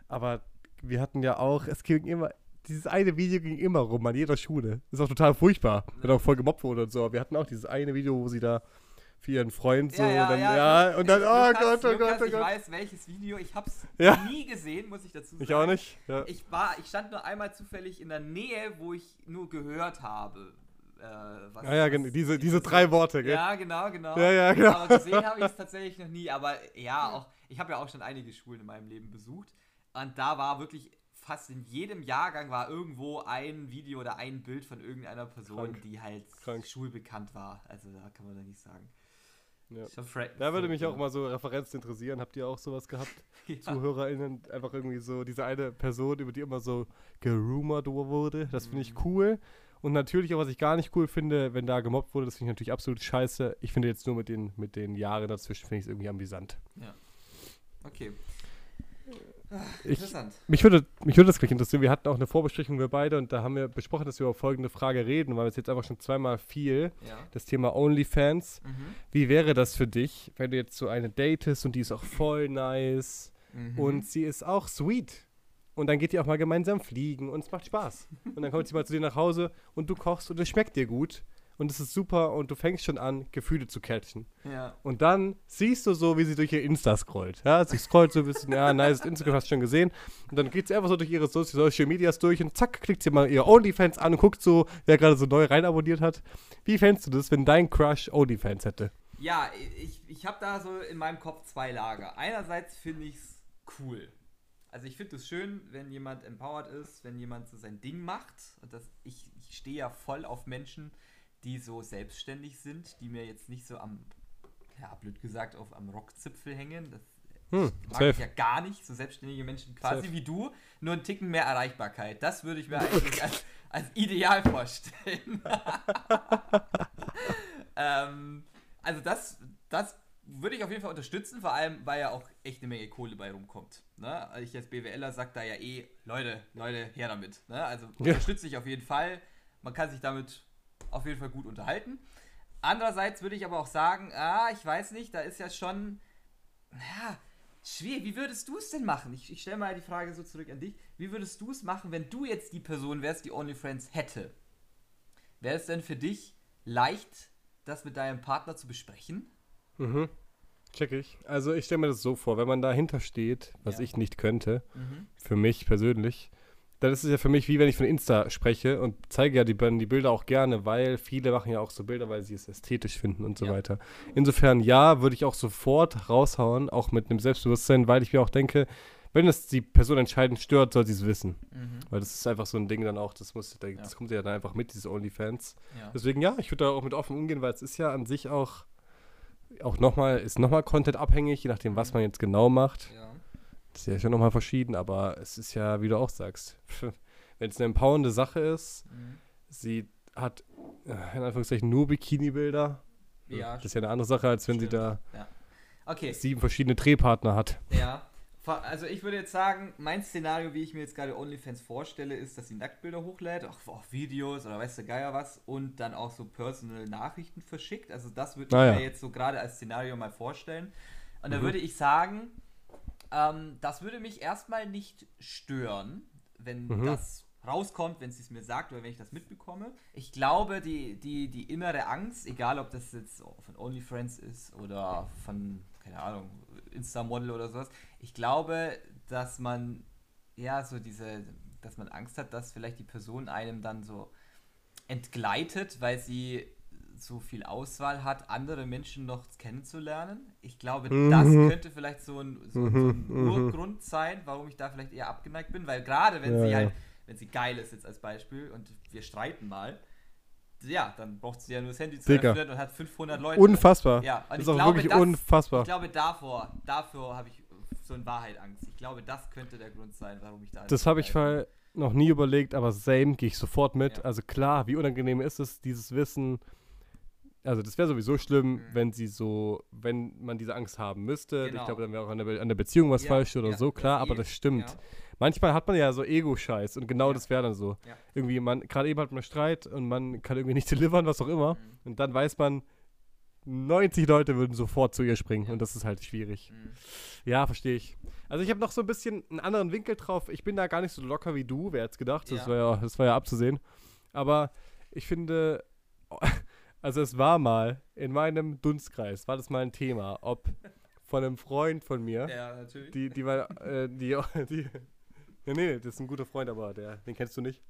Aber wir hatten ja auch, es ging immer, dieses eine Video ging immer rum an jeder Schule. Ist auch total furchtbar, wenn auch voll gemobbt wurde und so. Aber wir hatten auch dieses eine Video, wo sie da für ihren Freund so, ja, ja, und dann, ja, ja, und dann, oh Lukas, Gott, oh Lukas, Gott, oh Ich Gott. weiß, welches Video. Ich hab's Ja. nie gesehen, muss ich dazu sagen. Ich auch nicht. Ja. Ich, war, ich stand nur einmal zufällig in der Nähe, wo ich nur gehört habe. Äh, was, ja, was genau, diese, die diese drei Worte, gell? Ja, genau, genau. Ja, ja, genau. Aber gesehen habe ich es tatsächlich noch nie. Aber ja, auch ich habe ja auch schon einige Schulen in meinem Leben besucht. Und da war wirklich fast in jedem Jahrgang war irgendwo ein Video oder ein Bild von irgendeiner Person, Krank. die halt Krank. schulbekannt war. Also da kann man da nicht sagen. Ja. Fra- Da würde mich auch mal so Referenzen interessieren. Habt ihr auch sowas gehabt? Ja. ZuhörerInnen, einfach irgendwie so diese eine Person, über die immer so gerumort wurde. Das finde ich Mhm. cool. Und natürlich auch, was ich gar nicht cool finde, wenn da gemobbt wurde, das finde ich natürlich absolut scheiße. Ich finde jetzt nur mit den, mit den Jahren dazwischen, finde ich es irgendwie amüsant. Okay. Ich, Interessant. mich, würde, mich würde das gleich interessieren. Wir hatten auch eine Vorbesprechung, wir beide, und da haben wir besprochen, dass wir über folgende Frage reden, weil es jetzt einfach schon zweimal fiel. Ja. Das Thema OnlyFans. Mhm. Wie wäre das für dich, wenn du jetzt so eine datest und die ist auch voll nice Mhm. und sie ist auch sweet? Und dann geht ihr auch mal gemeinsam fliegen und es macht Spaß. Und dann kommt sie mal zu dir nach Hause und du kochst und es schmeckt dir gut und es ist super und du fängst schon an, Gefühle zu catchen. ja. Und dann siehst du so, wie sie durch ihr Insta scrollt. Ja, sie scrollt so ein bisschen, ja, nice, Instagram hast du schon gesehen. Und dann geht sie einfach so durch ihre So- Social Medias durch und zack, klickt sie mal ihr OnlyFans an und guckt so, wer gerade so neu rein abonniert hat. Wie fändest du das, wenn dein Crush OnlyFans hätte? Ja, ich, ich habe da so in meinem Kopf zwei Lager. Einerseits finde ich es cool. Also ich finde es schön, wenn jemand empowered ist, wenn jemand so sein Ding macht. Und das, ich, ich stehe ja voll auf Menschen, die so selbstständig sind, die mir jetzt nicht so am, ja, blöd gesagt, auf am Rockzipfel hängen. Das Hm, mag safe. ich ja gar nicht. So selbstständige Menschen quasi Safe. wie du, nur einen Ticken mehr Erreichbarkeit. Das würde ich mir eigentlich als, als ideal vorstellen. ähm, also das, das würde ich auf jeden Fall unterstützen, vor allem, weil ja auch echt eine Menge Kohle bei rumkommt. Ne? Also ich als BWLer sage da ja eh, Leute, Leute, her damit. Ne? Also Ja. unterstütze ich auf jeden Fall. Man kann sich damit auf jeden Fall gut unterhalten. Andererseits würde ich aber auch sagen, ah, ich weiß nicht, da ist ja schon, ja, schwierig. Wie würdest du es denn machen? Ich, ich stelle mal die Frage so zurück an dich. Wie würdest du es machen, wenn du jetzt die Person wärst, die OnlyFriends hätte? Wäre es denn für dich leicht, das mit deinem Partner zu besprechen? Mhm. Check ich. Also ich stelle mir das so vor, wenn man dahinter steht, was Ja. ich nicht könnte, für mich persönlich, dann ist es ja für mich wie wenn ich von Insta spreche und zeige ja die, die Bilder auch gerne, weil viele machen ja auch so Bilder, weil sie es ästhetisch finden und so Ja. weiter. Insofern ja, würde ich auch sofort raushauen, auch mit einem Selbstbewusstsein, weil ich mir auch denke, wenn es die Person entscheidend stört, soll sie es wissen. Mhm. Weil das ist einfach so ein Ding dann auch, das muss, das Ja. kommt ja dann einfach mit, diese OnlyFans. Ja. Deswegen ja, ich würde da auch mit offen umgehen, weil es ist ja an sich auch, auch nochmal, ist nochmal Content abhängig, je nachdem, was man jetzt genau macht. ja. Das ist ja schon nochmal verschieden, aber es ist ja, wie du auch sagst, wenn es eine empowernde Sache ist, Mhm. sie hat äh, in Anführungszeichen nur Bikini-Bilder. Ja, das ist ja eine andere Sache, als wenn sie stimmt. da Okay, sieben verschiedene Drehpartner hat. ja. Also ich würde jetzt sagen, mein Szenario, wie ich mir jetzt gerade OnlyFans vorstelle, ist, dass sie Nacktbilder hochlädt, auch, auch Videos oder weiß der Geier was und dann auch so personal Nachrichten verschickt. Also das würde Ah, ich ja. mir jetzt so gerade als Szenario mal vorstellen. Und da Mhm. würde ich sagen, ähm, das würde mich erstmal nicht stören, wenn Mhm. das rauskommt, wenn sie es mir sagt oder wenn ich das mitbekomme. Ich glaube, die, die, die innere Angst, egal ob das jetzt von OnlyFriends ist oder von, keine Ahnung, Insta-Model oder sowas. Ich glaube, dass man, ja, so diese, dass man Angst hat, dass vielleicht die Person einem dann so entgleitet, weil sie so viel Auswahl hat, andere Menschen noch kennenzulernen. Ich glaube, mhm. das könnte vielleicht so ein, so, mhm. so ein mhm. Urgrund sein, warum ich da vielleicht eher abgeneigt bin, weil gerade wenn ja, sie halt, wenn sie geil ist jetzt als Beispiel und wir streiten mal, ja, dann braucht sie ja nur das Handy zu öffnen und hat 500 Leute. Unfassbar. Ja, und das ist auch glaube, wirklich das, unfassbar. Ich glaube, davor, davor habe ich so in Wahrheit Angst. Ich glaube, das könnte der Grund sein, warum ich da. Das habe ich mal noch nie überlegt, aber same gehe ich sofort mit. Ja. Also klar, wie unangenehm ist es, dieses Wissen, also das wäre sowieso schlimm, mhm. wenn sie so, wenn man diese Angst haben müsste. Genau. Ich glaube, dann wäre auch an der, an der Beziehung was ja, falsch oder ja, so, klar, aber das stimmt. Ja. Manchmal hat man ja so Ego-Scheiß und genau das wäre dann so. Irgendwie, man, gerade eben hat man Streit und man kann irgendwie nicht delivern, was auch immer. Mhm. Und dann weiß man, 90 Leute würden sofort zu ihr springen und das ist halt schwierig. Mhm. Ja, verstehe ich. Also ich habe noch so ein bisschen einen anderen Winkel drauf. Ich bin da gar nicht so locker wie du, wer jetzt gedacht. Das, war ja, das war ja abzusehen. Aber ich finde, also es war mal in meinem Dunstkreis, war das mal ein Thema, ob von einem Freund von mir. Ja, natürlich. Die, die war, äh, die, die, ja, nee, das ist ein guter Freund, aber der, den kennst du nicht.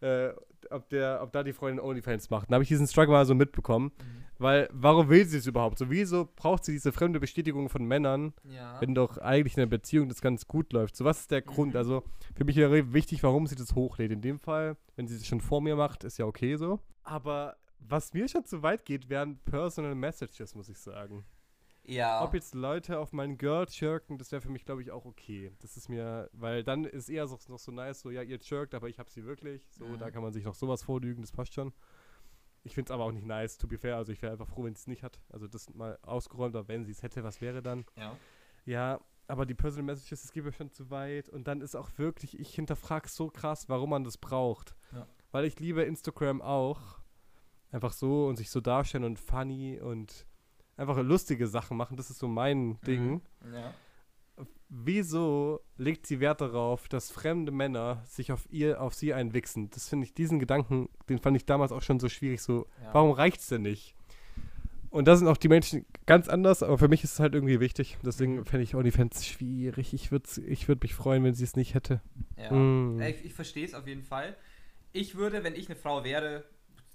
Äh, ob, der, ob da die Freundin OnlyFans macht. Dann habe ich diesen Struggle mal so mitbekommen. Mhm. Weil, warum will sie es überhaupt? So, wieso braucht sie diese fremde Bestätigung von Männern, ja. wenn doch eigentlich in einer Beziehung das ganz gut läuft? So, was ist der mhm. Grund? Also, für mich wäre wichtig, warum sie das hochlädt. In dem Fall, wenn sie es schon vor mir macht, ist ja okay so. Aber was mir schon zu weit geht, wären Personal Messages, muss ich sagen. Ja. Ob jetzt Leute auf meinen Girl chirken, das wäre für mich, glaube ich, auch okay. Das ist mir, weil dann ist eher so, noch so nice, so, ja, ihr chirkt, aber ich habe sie wirklich. So, mhm. da kann man sich noch sowas vorlügen, das passt schon. Ich finde es aber auch nicht nice, to be fair. Also ich wäre einfach froh, wenn sie es nicht hat. Also das mal ausgeräumt, aber wenn sie es hätte, was wäre dann? Ja. Ja, aber die Personal Messages, das geht mir schon zu weit. Und dann ist auch wirklich, ich hinterfrage so krass, warum man das braucht. Ja. Weil ich liebe Instagram auch einfach so und sich so darstellen und funny und einfach lustige Sachen machen. Das ist so mein mhm. Ding. Ja. Wieso legt sie Wert darauf, dass fremde Männer sich auf ihr, auf sie einwichsen? Das finde ich, diesen Gedanken, den fand ich damals auch schon so schwierig. So, ja. warum reicht's denn nicht? Und da sind auch die Menschen ganz anders, aber für mich ist es halt irgendwie wichtig. Deswegen mhm. fände ich OnlyFans schwierig. Ich würde ich würd mich freuen, wenn sie es nicht hätte. Ja, mm. ich, ich verstehe es auf jeden Fall. Ich würde, wenn ich eine Frau wäre,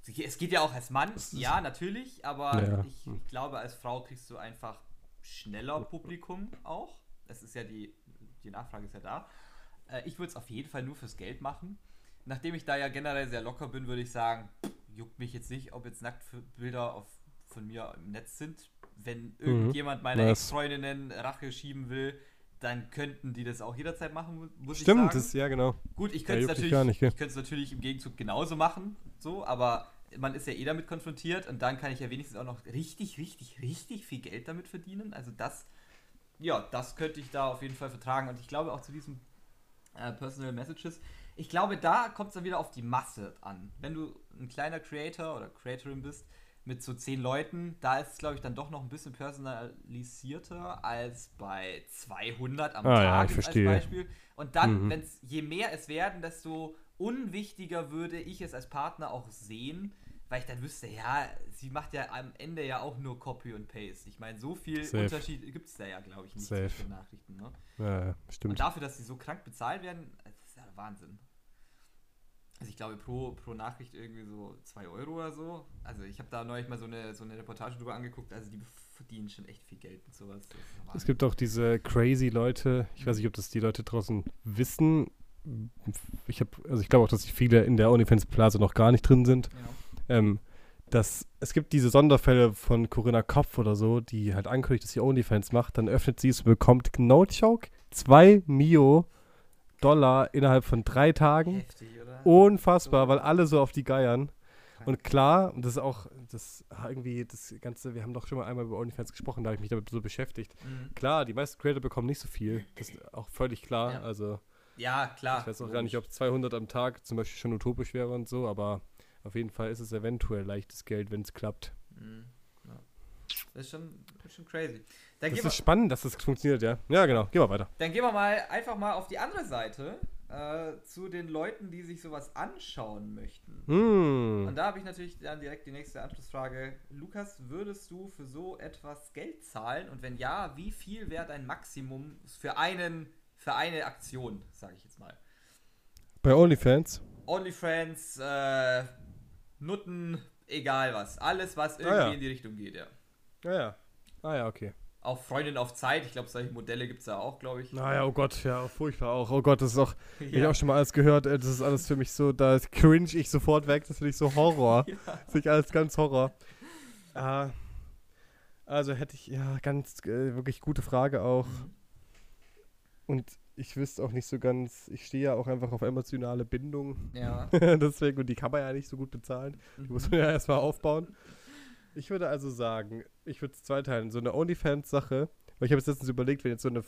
es geht ja auch als Mann, ja, natürlich, aber ja. Ich, ich, glaube, als Frau kriegst du einfach schneller Publikum auch. Das ist ja die, die Nachfrage ist ja da. Äh, ich würde es auf jeden Fall nur fürs Geld machen. Nachdem ich da ja generell sehr locker bin, würde ich sagen, juckt mich jetzt nicht, ob jetzt Nacktbilder auf, von mir im Netz sind. Wenn mhm. irgendjemand meine Ex-Freundinnen Rache schieben will, dann könnten die das auch jederzeit machen, muss Stimmt, ich sagen. Stimmt, ja, genau. Gut, ich könnte es natürlich, nicht, natürlich im Gegenzug genauso machen, so, aber man ist ja eh damit konfrontiert und dann kann ich ja wenigstens auch noch richtig, richtig, richtig viel Geld damit verdienen. Also das, ja, das könnte ich da auf jeden Fall vertragen. Und ich glaube auch zu diesen äh, Personal Messages, ich glaube, da kommt es dann wieder auf die Masse an. Wenn du ein kleiner Creator oder Creatorin bist, mit so zehn Leuten, da ist es, glaube ich, dann doch noch ein bisschen personalisierter als bei 200 am ah, Tag ja, als Beispiel. Und dann, mhm. wenn es, je mehr es werden, desto unwichtiger würde ich es als Partner auch sehen, weil ich dann wüsste, ja, sie macht ja am Ende ja auch nur Copy und Paste. Ich meine, so viel Safe. Unterschied gibt es da ja, glaube ich, nicht Safe. zwischen Nachrichten. Ne? Ja, stimmt. Und dafür, dass sie so krank bezahlt werden, das ist ja Wahnsinn. Also ich glaube pro, pro Nachricht irgendwie so 2 Euro oder so. Also ich habe da neulich mal so eine, so eine Reportage drüber angeguckt. Also die verdienen schon echt viel Geld mit sowas. Es gibt auch diese crazy Leute, ich weiß nicht, ob das die Leute draußen wissen. Ich habe, also ich glaube auch, dass viele in der OnlyFans Plaza noch gar nicht drin sind. Ja ähm, dass es gibt diese Sonderfälle von Corinna Kopf oder so, die halt ankündigt, dass sie OnlyFans macht, dann öffnet sie es und bekommt, no joke, 2 Mio Dollar innerhalb von drei Tagen. Heftig? Unfassbar, so. weil alle so auf die geiern. Und klar, das ist auch, das ah, irgendwie, das Ganze, wir haben doch schon mal einmal über OnlyFans gesprochen, da habe ich mich damit so beschäftigt. Mhm. Klar, die meisten Creator bekommen nicht so viel, das ist auch völlig klar, ja. also. Ja, klar. Ich weiß auch gar nicht, ob 200 am Tag zum Beispiel schon utopisch wäre und so, aber auf jeden Fall ist es eventuell leichtes Geld, wenn es klappt. Mhm. Ja. Das ist schon, das ist schon crazy. Dann das ist spannend, dass das funktioniert, ja. Ja, genau. Gehen wir weiter. Dann gehen wir mal einfach mal auf die andere Seite. Äh, zu den Leuten, die sich sowas anschauen möchten. Mm. Und da habe ich natürlich dann direkt die nächste Anschlussfrage. Lukas, würdest du für so etwas Geld zahlen? Und wenn ja, wie viel wäre dein Maximum für einen, für eine Aktion, sage ich jetzt mal? Bei OnlyFans? OnlyFans, äh, Nutten, egal was. Alles, was irgendwie ah, ja. in die Richtung geht, ja. Ah ja. Ah ja, okay. Auch Freundin auf Zeit, ich glaube, solche Modelle gibt es da auch, glaube ich. Naja, oh Gott, ja, furchtbar auch. Oh Gott, das ist auch, ja. ich auch schon mal alles gehört, das ist alles für mich so, da cringe ich sofort weg, das finde ich so Horror. ja. Das finde ich alles ganz Horror. Äh, also hätte ich, ja, ganz, äh, wirklich gute Frage auch. Mhm. Und ich wüsste auch nicht so ganz, ich stehe ja auch einfach auf emotionale Bindung. Ja. Deswegen, und die kann man ja nicht so gut bezahlen. Die muss man ja erstmal aufbauen. Ich würde also sagen, ich würde es zweiteilen. So eine OnlyFans-Sache, weil ich habe jetzt letztens überlegt, wenn jetzt so eine,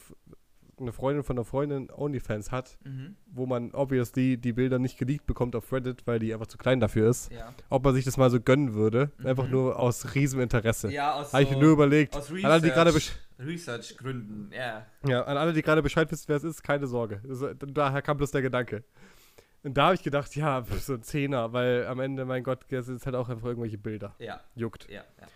eine Freundin von einer Freundin OnlyFans hat, mhm. wo man obviously die Bilder nicht geleakt bekommt auf Reddit, weil die einfach zu klein dafür ist, ja. ob man sich das mal so gönnen würde. Mhm. Einfach nur aus Rieseninteresse. Ja, aus Habe ich mir nur überlegt. Aus Research. Research-Gründen, ja. Ja, an alle, die gerade Bescheid wissen, wer es ist, keine Sorge. Also, daher kam bloß der Gedanke. Und da habe ich gedacht, ja, so ein Zehner, weil am Ende, mein Gott, das sind halt auch einfach irgendwelche Bilder. Ja. Juckt. Ja, ja.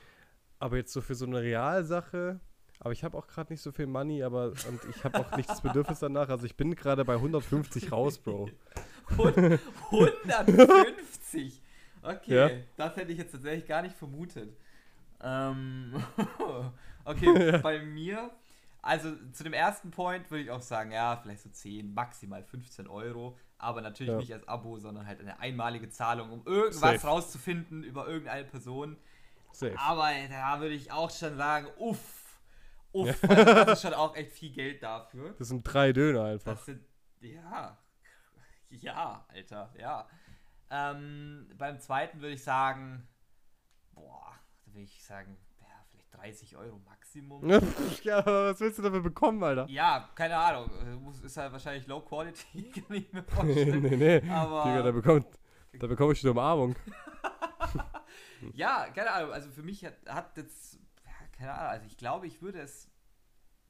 Aber jetzt so für so eine Realsache, aber ich habe auch gerade nicht so viel Money, aber und ich habe auch nicht das Bedürfnis danach. Also ich bin gerade bei 150 raus, Bro. 150? Okay, ja? das hätte ich jetzt tatsächlich gar nicht vermutet. Ähm, okay, bei mir, also zu dem ersten Point würde ich auch sagen, ja, vielleicht so 10, maximal 15 Euro aber natürlich ja. nicht als Abo, sondern halt eine einmalige Zahlung, um irgendwas Safe. rauszufinden über irgendeine Person. Safe. Aber da würde ich auch schon sagen, uff, uff, ja. also das ist schon auch echt viel Geld dafür. Das sind drei Döner einfach. Das sind, ja, ja, Alter, ja. Ähm, beim zweiten würde ich sagen, boah, da würde ich sagen, 30 Euro Maximum. ja, aber was willst du dafür bekommen, Alter? Ja, keine Ahnung. Ist halt wahrscheinlich Low Quality, kann ich mir vorstellen. nee, nee. Aber Digga, da, bekommt, da bekomme ich eine Umarmung. ja, keine Ahnung. Also für mich hat, hat jetzt, ja, keine Ahnung, also ich glaube, ich würde es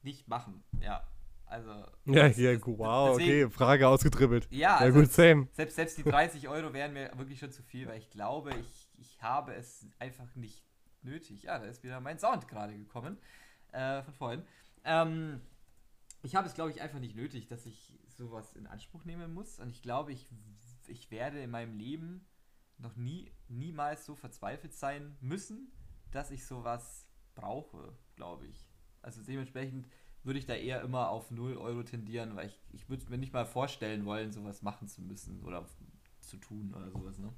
nicht machen. Ja. Also. Ja, ja, wow, deswegen, okay, Frage ausgetribbelt. Ja, ja also gut, same. Selbst, selbst die 30 Euro wären mir wirklich schon zu viel, weil ich glaube, ich, ich habe es einfach nicht nötig. Ja, da ist wieder mein Sound gerade gekommen. Äh, von vorhin. Ähm, ich habe es, glaube ich, einfach nicht nötig, dass ich sowas in Anspruch nehmen muss. Und ich glaube, ich, ich werde in meinem Leben noch nie, niemals so verzweifelt sein müssen, dass ich sowas brauche, glaube ich. Also dementsprechend würde ich da eher immer auf 0 Euro tendieren, weil ich, ich würde mir nicht mal vorstellen wollen, sowas machen zu müssen oder zu tun oder sowas, ne?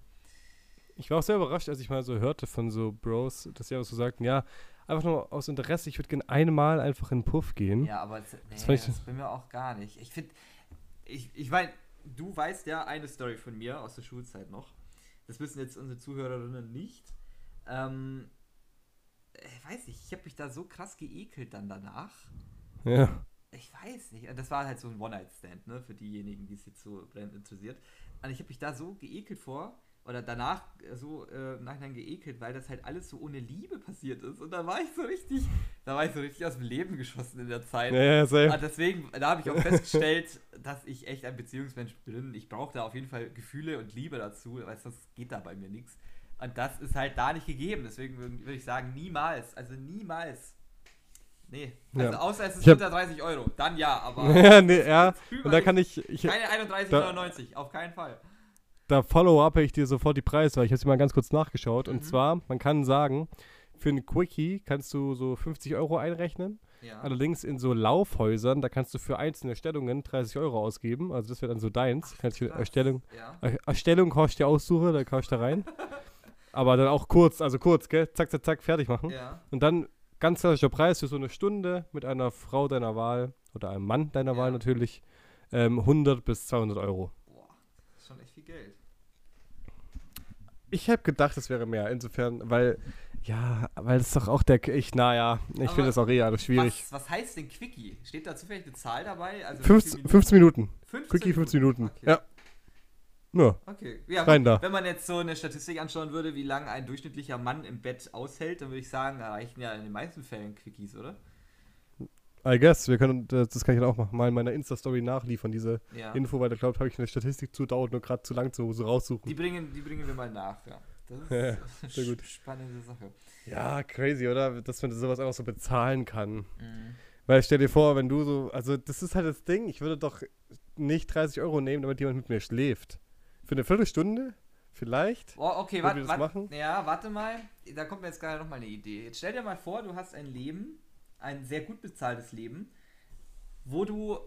Ich war auch sehr überrascht, als ich mal so hörte von so Bros, dass sie auch so sagten, ja, einfach nur aus Interesse, ich würde gerne einmal einfach in den Puff gehen. Ja, aber das, nee, das, das ich, bin mir auch gar nicht. Ich finde, ich, ich meine, du weißt ja eine Story von mir aus der Schulzeit noch. Das wissen jetzt unsere Zuhörerinnen nicht. Ähm, ich weiß nicht, ich habe mich da so krass geekelt dann danach. Ja. Ich weiß nicht. Das war halt so ein One-Night-Stand, ne, für diejenigen, die es jetzt so brennend interessiert. Und ich habe mich da so geekelt vor, oder danach so äh, im Nachhinein geekelt, weil das halt alles so ohne Liebe passiert ist. Und da war ich so richtig, da war ich so richtig aus dem Leben geschossen in der Zeit. Ja, ja. Und deswegen, da habe ich auch festgestellt, dass ich echt ein Beziehungsmensch bin. Ich brauche da auf jeden Fall Gefühle und Liebe dazu, weil sonst geht da bei mir nichts. Und das ist halt da nicht gegeben. Deswegen würde ich sagen, niemals, also niemals. Nee, also ja. außer es ist unter 30 Euro, dann ja, aber. ja, nee, ja. Und da kann ich. ich keine 31,99, auf keinen Fall da Follow-up ich dir sofort die Preise, weil ich habe es mal ganz kurz nachgeschaut. Mhm. Und zwar, man kann sagen, für ein Quickie kannst du so 50 Euro einrechnen. Ja. Allerdings in so Laufhäusern, da kannst du für einzelne Stellungen 30 Euro ausgeben. Also das wäre dann so deins. Ach, kannst du Erstellung, ja. Erstellung kostet die Aussuche, da kaufst du rein. Aber dann auch kurz, also kurz, gell? Zack, zack, zack, fertig machen. Ja. Und dann ganz klassischer Preis für so eine Stunde mit einer Frau deiner Wahl oder einem Mann deiner Wahl natürlich. Ähm, 100 bis 200 Euro. Ist schon echt viel Geld. Ich habe gedacht, es wäre mehr. Insofern, weil, ja, weil es doch auch der. Ich, naja, ich finde das auch eher schwierig. Was, was, heißt denn Quickie? Steht da zufällig eine Zahl dabei? Also 15, Minuten? 15 Minuten. 15 Quickie 15 Minuten. Okay. Ja. Nur. Okay. Ja, Rein da. Wenn man jetzt so eine Statistik anschauen würde, wie lange ein durchschnittlicher Mann im Bett aushält, dann würde ich sagen, da reichen ja in den meisten Fällen Quickies, oder? I guess, wir können, das kann ich dann auch mal in meiner Insta-Story nachliefern, diese ja. Info, weil da glaube habe ich eine Statistik zu, dauert nur gerade zu lang zu so raussuchen. Die bringen, die bringen wir mal nach, ja. Das ist ja, sehr gut. spannende Sache. Ja, crazy, oder? Dass man sowas einfach so bezahlen kann. Mhm. Weil stell dir vor, wenn du so, also das ist halt das Ding, ich würde doch nicht 30 Euro nehmen, damit jemand mit mir schläft. Für eine Viertelstunde? Vielleicht? Oh, okay, warte, warte, ja, warte mal. Da kommt mir jetzt gerade noch mal eine Idee. Jetzt stell dir mal vor, du hast ein Leben, ein sehr gut bezahltes Leben, wo du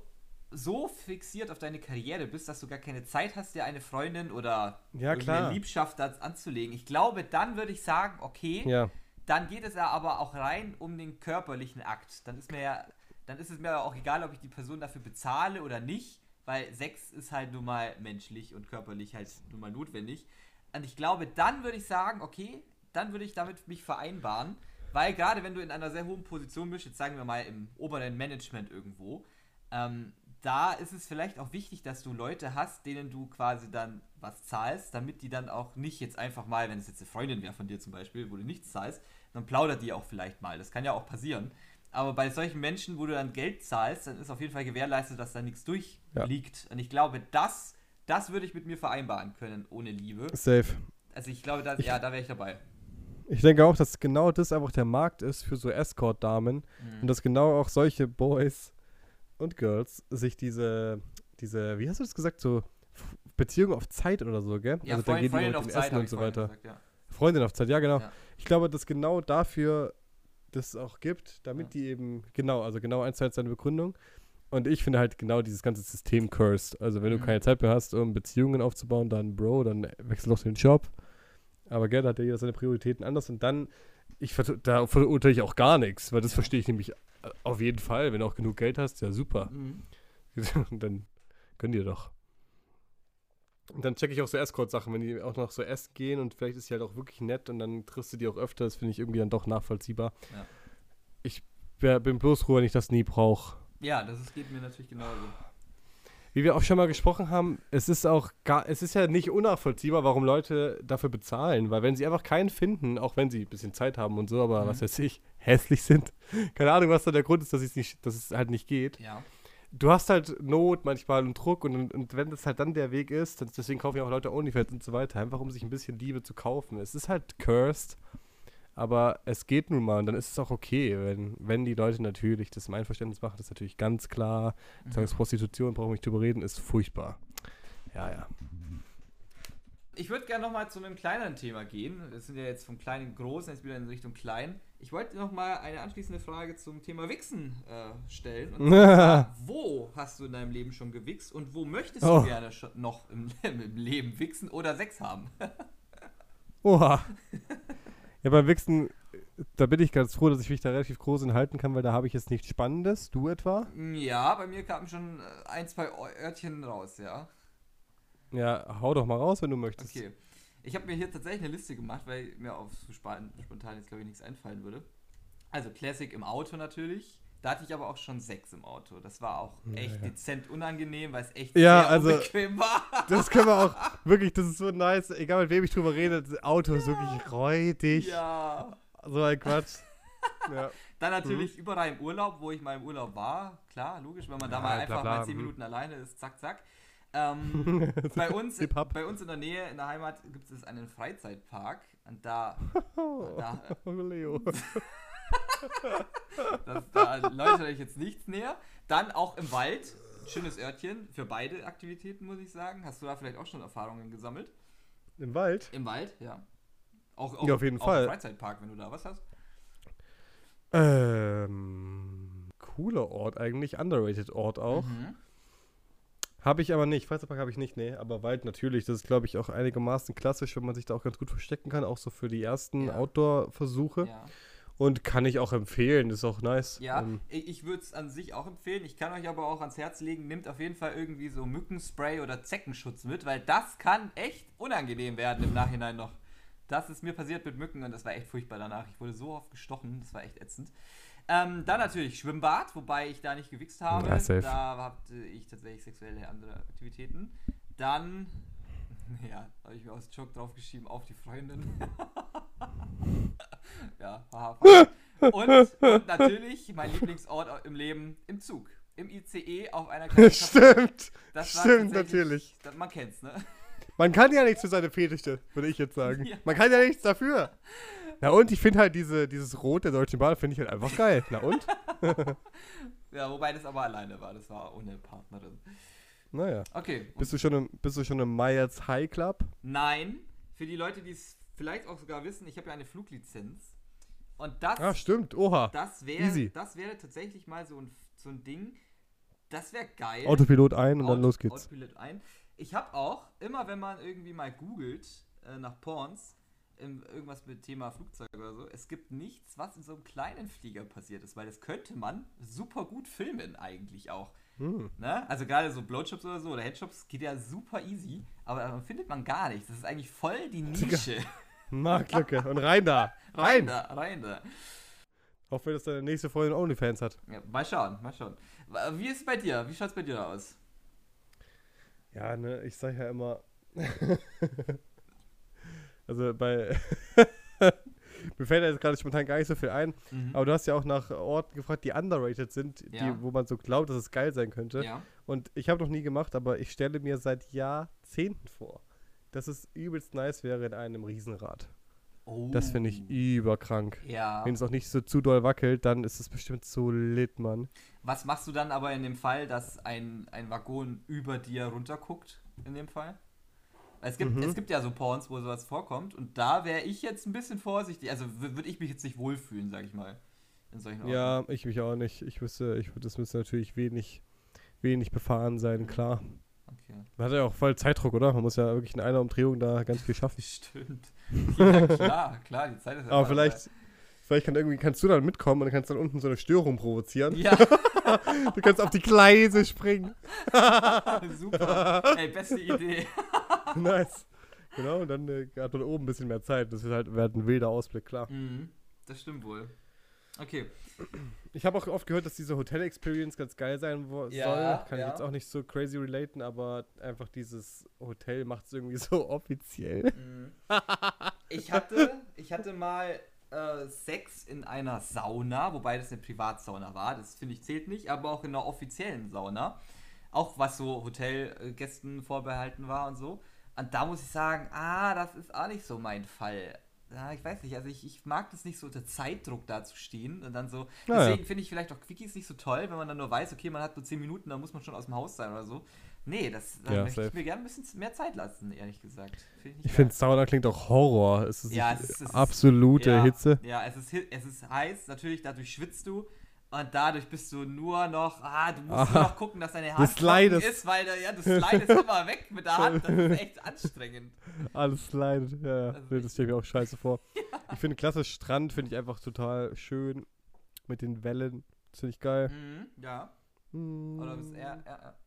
so fixiert auf deine Karriere bist, dass du gar keine Zeit hast, dir eine Freundin oder ja, eine Liebschaft anzulegen. Ich glaube, dann würde ich sagen, okay, ja. dann geht es ja aber auch rein um den körperlichen Akt. Dann ist mir ja, dann ist es mir auch egal, ob ich die Person dafür bezahle oder nicht, weil Sex ist halt nun mal menschlich und körperlich halt nun mal notwendig. Und ich glaube, dann würde ich sagen, okay, dann würde ich damit mich vereinbaren, weil gerade wenn du in einer sehr hohen Position bist, jetzt sagen wir mal im oberen Management irgendwo, ähm, da ist es vielleicht auch wichtig, dass du Leute hast, denen du quasi dann was zahlst, damit die dann auch nicht jetzt einfach mal, wenn es jetzt eine Freundin wäre von dir zum Beispiel, wo du nichts zahlst, dann plaudert die auch vielleicht mal. Das kann ja auch passieren. Aber bei solchen Menschen, wo du dann Geld zahlst, dann ist auf jeden Fall gewährleistet, dass da nichts durchliegt. Ja. Und ich glaube, das, das würde ich mit mir vereinbaren können, ohne Liebe. Safe. Also ich glaube, da, ja, da wäre ich dabei. Ich denke auch, dass genau das einfach der Markt ist für so Escort-Damen mhm. und dass genau auch solche Boys und Girls sich diese, diese, wie hast du das gesagt, so Beziehungen auf Zeit oder so, gell? Ja, also Freund, da Freundin auf Zeit und so weiter. Gesagt, ja. Freundin auf Zeit, ja genau. Ja. Ich glaube, dass genau dafür das auch gibt, damit ja. die eben, genau, also genau eins zu seine Begründung. Und ich finde halt genau dieses ganze System cursed. Also wenn mhm. du keine Zeit mehr hast, um Beziehungen aufzubauen, dann Bro, dann wechsel doch den Job. Aber Geld hat ja jeder seine Prioritäten anders und dann, ich da verurteile ich auch gar nichts, weil das verstehe ich nämlich äh, auf jeden Fall. Wenn du auch genug Geld hast, ja super. Mhm. dann gönn dir doch. Und dann checke ich auch so Escort-Sachen, wenn die auch noch so essen gehen und vielleicht ist sie halt auch wirklich nett und dann triffst du die auch öfter, das finde ich irgendwie dann doch nachvollziehbar. Ja. Ich bin bloß froh, wenn ich das nie brauche. Ja, das ist, geht mir natürlich genauso wie wir auch schon mal gesprochen haben, es ist auch gar, es ist ja nicht unnachvollziehbar, warum Leute dafür bezahlen, weil wenn sie einfach keinen finden, auch wenn sie ein bisschen Zeit haben und so, aber mhm. was weiß ich, hässlich sind, keine Ahnung, was da der Grund ist, dass, nicht, dass es halt nicht geht. Ja. Du hast halt Not manchmal und Druck und, und wenn das halt dann der Weg ist, deswegen kaufen ja auch Leute OnlyFans und so weiter, einfach um sich ein bisschen Liebe zu kaufen. Es ist halt cursed aber es geht nun mal und dann ist es auch okay, wenn, wenn die Leute natürlich das im Einverständnis machen, das ist natürlich ganz klar. Mhm. Prostitution, brauchen wir nicht drüber reden, ist furchtbar. Ja, ja. Ich würde gerne nochmal zu einem kleineren Thema gehen. Wir sind ja jetzt vom Kleinen groß, jetzt wieder in Richtung Klein. Ich wollte nochmal eine anschließende Frage zum Thema Wichsen äh, stellen. Und zwar, wo hast du in deinem Leben schon gewichst und wo möchtest du oh. gerne noch im, im Leben wichsen oder Sex haben? Oha. Ja, beim Wichsen, da bin ich ganz froh, dass ich mich da relativ groß enthalten kann, weil da habe ich jetzt nichts Spannendes. Du etwa? Ja, bei mir kamen schon äh, ein, zwei Örtchen raus, ja. Ja, hau doch mal raus, wenn du möchtest. Okay. Ich habe mir hier tatsächlich eine Liste gemacht, weil mir auf so spontan jetzt, glaube ich, nichts einfallen würde. Also Classic im Auto natürlich. Da hatte ich aber auch schon sechs im Auto. Das war auch echt ja, dezent unangenehm, weil es echt ja, sehr also, unbequem war. Das können wir auch, wirklich, das ist so nice. Egal mit wem ich drüber rede, das Auto ja. ist wirklich räudig. Ja. So ein Quatsch. ja. Dann natürlich mhm. überall im Urlaub, wo ich mal im Urlaub war. Klar, logisch, wenn man da mal einfach bla, bla, mal zehn mhm. Minuten alleine ist, zack, zack. Ähm, bei, uns, bei uns in der Nähe, in der Heimat, gibt es einen Freizeitpark. Und da. da oh, Leo. Das, da läutere ich jetzt nichts näher. Dann auch im Wald. Schönes Örtchen für beide Aktivitäten, muss ich sagen. Hast du da vielleicht auch schon Erfahrungen gesammelt? Im Wald? Im Wald, ja. Auch, auch, ja, auf jeden auch Fall. Im Freizeitpark, wenn du da was hast. Ähm, cooler Ort eigentlich, underrated Ort auch. Mhm. Habe ich aber nicht. Freizeitpark habe ich nicht, nee. Aber Wald natürlich. Das ist, glaube ich, auch einigermaßen klassisch, wenn man sich da auch ganz gut verstecken kann. Auch so für die ersten ja. Outdoor-Versuche. Ja. Und kann ich auch empfehlen, ist auch nice. Ja, ähm, ich würde es an sich auch empfehlen. Ich kann euch aber auch ans Herz legen, nehmt auf jeden Fall irgendwie so Mückenspray oder Zeckenschutz mit, weil das kann echt unangenehm werden im Nachhinein noch. Das ist mir passiert mit Mücken und das war echt furchtbar danach. Ich wurde so oft gestochen, das war echt ätzend. Ähm, dann natürlich Schwimmbad, wobei ich da nicht gewichst habe. Ja, da hatte ich tatsächlich sexuelle andere Aktivitäten. Dann, ja, habe ich mir aus Joke draufgeschrieben auf die Freundin. ja, haha. Und, und natürlich mein Lieblingsort im Leben, im Zug. Im ICE auf einer kleinen Stimmt. Stimmt, natürlich. Man kennt's, ne? Man kann ja nichts für seine Fetische, würde ich jetzt sagen. Ja. Man kann ja nichts dafür. Na und, ich finde halt diese, dieses Rot der Deutschen Bahn, finde ich halt einfach geil. Na und? ja, wobei das aber alleine war, das war ohne Partnerin. Naja. Okay. Bist du schon im, bist du schon im Myers High Club? Nein. Für die Leute, die es vielleicht auch sogar wissen, ich habe ja eine Fluglizenz. Und das. Ah, stimmt. Oha. Das wäre das wäre tatsächlich mal so ein, so ein Ding. Das wäre geil. Autopilot ein und Auto, dann los geht's. Autopilot ein. Ich habe auch, immer wenn man irgendwie mal googelt äh, nach Porns, im, irgendwas mit Thema Flugzeug oder so, es gibt nichts, was in so einem kleinen Flieger passiert ist, weil das könnte man super gut filmen eigentlich auch. Hm. Ne? Also gerade so Blowjobs oder so oder Headshops geht ja super easy, aber dann findet man gar nichts. Das ist eigentlich voll die Nische. Marktlücke. Und rein da. Rein. rein da, rein da. Hoffe, dass deine nächste Folge Onlyfans hat. Ja, mal schauen, mal schauen. Wie ist es bei dir? Wie schaut es bei dir aus? Ja, ne, ich sag ja immer. also bei. Mir fällt jetzt gerade spontan gar nicht so viel ein. Mhm. Aber du hast ja auch nach Orten gefragt, die underrated sind, ja. die, wo man so glaubt, dass es geil sein könnte. Ja. Und ich habe noch nie gemacht, aber ich stelle mir seit Jahrzehnten vor, dass es übelst nice wäre in einem Riesenrad. Oh. Das finde ich überkrank. Ja. Wenn es auch nicht so zu doll wackelt, dann ist es bestimmt so lit, Mann. Was machst du dann aber in dem Fall, dass ein, ein Waggon über dir runterguckt, in dem Fall? Es gibt, mhm. es gibt ja so Porns, wo sowas vorkommt und da wäre ich jetzt ein bisschen vorsichtig. Also würde ich mich jetzt nicht wohlfühlen, sag ich mal. In solchen Orten. Ja, ich mich auch nicht. Ich wüsste, ich, das müsste natürlich wenig, wenig befahren sein, klar. Okay. Man hat ja auch voll Zeitdruck, oder? Man muss ja wirklich in einer Umdrehung da ganz viel schaffen. Stimmt. Ja, klar, klar, die Zeit ist ja Aber vielleicht, vielleicht kann irgendwie, kannst du dann mitkommen und dann kannst du dann unten so eine Störung provozieren. Ja. du kannst auf die Gleise springen. Super. Ey, beste Idee. nice. Genau, und dann äh, hat man oben ein bisschen mehr Zeit. Das ist halt, wird ein wilder Ausblick, klar. Mhm, das stimmt wohl. Okay. Ich habe auch oft gehört, dass diese Hotel-Experience ganz geil sein soll. Ja, Kann ja. ich jetzt auch nicht so crazy relaten, aber einfach dieses Hotel macht es irgendwie so offiziell. Mhm. ich, hatte, ich hatte mal äh, Sex in einer Sauna, wobei das eine Privatsauna war. Das finde ich zählt nicht, aber auch in einer offiziellen Sauna. Auch was so Hotelgästen vorbehalten war und so. Und da muss ich sagen, ah, das ist auch nicht so mein Fall ja, ich weiß nicht, also ich, ich mag das nicht so unter Zeitdruck da zu stehen und dann so, deswegen ja. finde ich vielleicht auch Quickies nicht so toll, wenn man dann nur weiß, okay, man hat nur 10 Minuten, dann muss man schon aus dem Haus sein oder so. Nee, das da ja, möchte safe. ich mir gerne ein bisschen mehr Zeit lassen, ehrlich gesagt. Find ich, ich finde, Sauna klingt auch Horror. Es ist, ja, es ist absolute ja, Hitze. Ja, es ist, es ist heiß, natürlich, dadurch schwitzt du. Und dadurch bist du nur noch, ah, du musst nur noch gucken, dass deine Hand ist, weil ja, du slidest immer weg mit der Hand. Das ist echt anstrengend. Alles slidet, ja. Also das stelle ich mir auch scheiße vor. Ja. Ich finde klasse Strand, finde ich einfach total schön. Mit den Wellen. Das finde ich geil. Mhm, ja. Mhm. Oder bist eher, eher,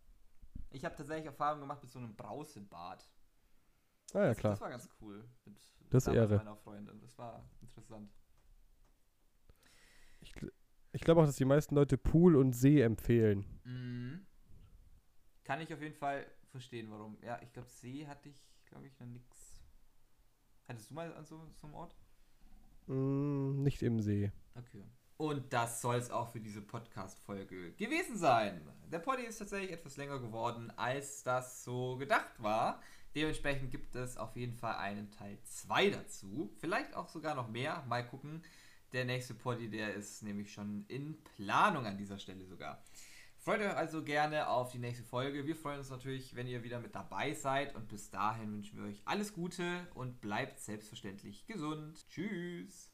Ich habe tatsächlich Erfahrung gemacht mit so einem Brausebad. Ah ja, das, klar. Das war ganz cool. Mit das Ehre. meiner Freundin. Das war interessant. Ich, glaube auch, dass die meisten Leute Pool und See empfehlen. Mhm. Kann ich auf jeden Fall verstehen, warum. Ja, ich glaube, See hatte ich, glaube ich, noch nichts. Hattest du mal an so, so einem Ort? Mm, nicht im See. Okay. Und das soll es auch für diese Podcast-Folge gewesen sein. Der Poddy ist tatsächlich etwas länger geworden, als das so gedacht war. Dementsprechend gibt es auf jeden Fall einen Teil 2 dazu. Vielleicht auch sogar noch mehr. Mal gucken. Der nächste Poddy, der ist nämlich schon in Planung an dieser Stelle sogar. Freut euch also gerne auf die nächste Folge. Wir freuen uns natürlich, wenn ihr wieder mit dabei seid. Und bis dahin wünschen wir euch alles Gute und bleibt selbstverständlich gesund. Tschüss.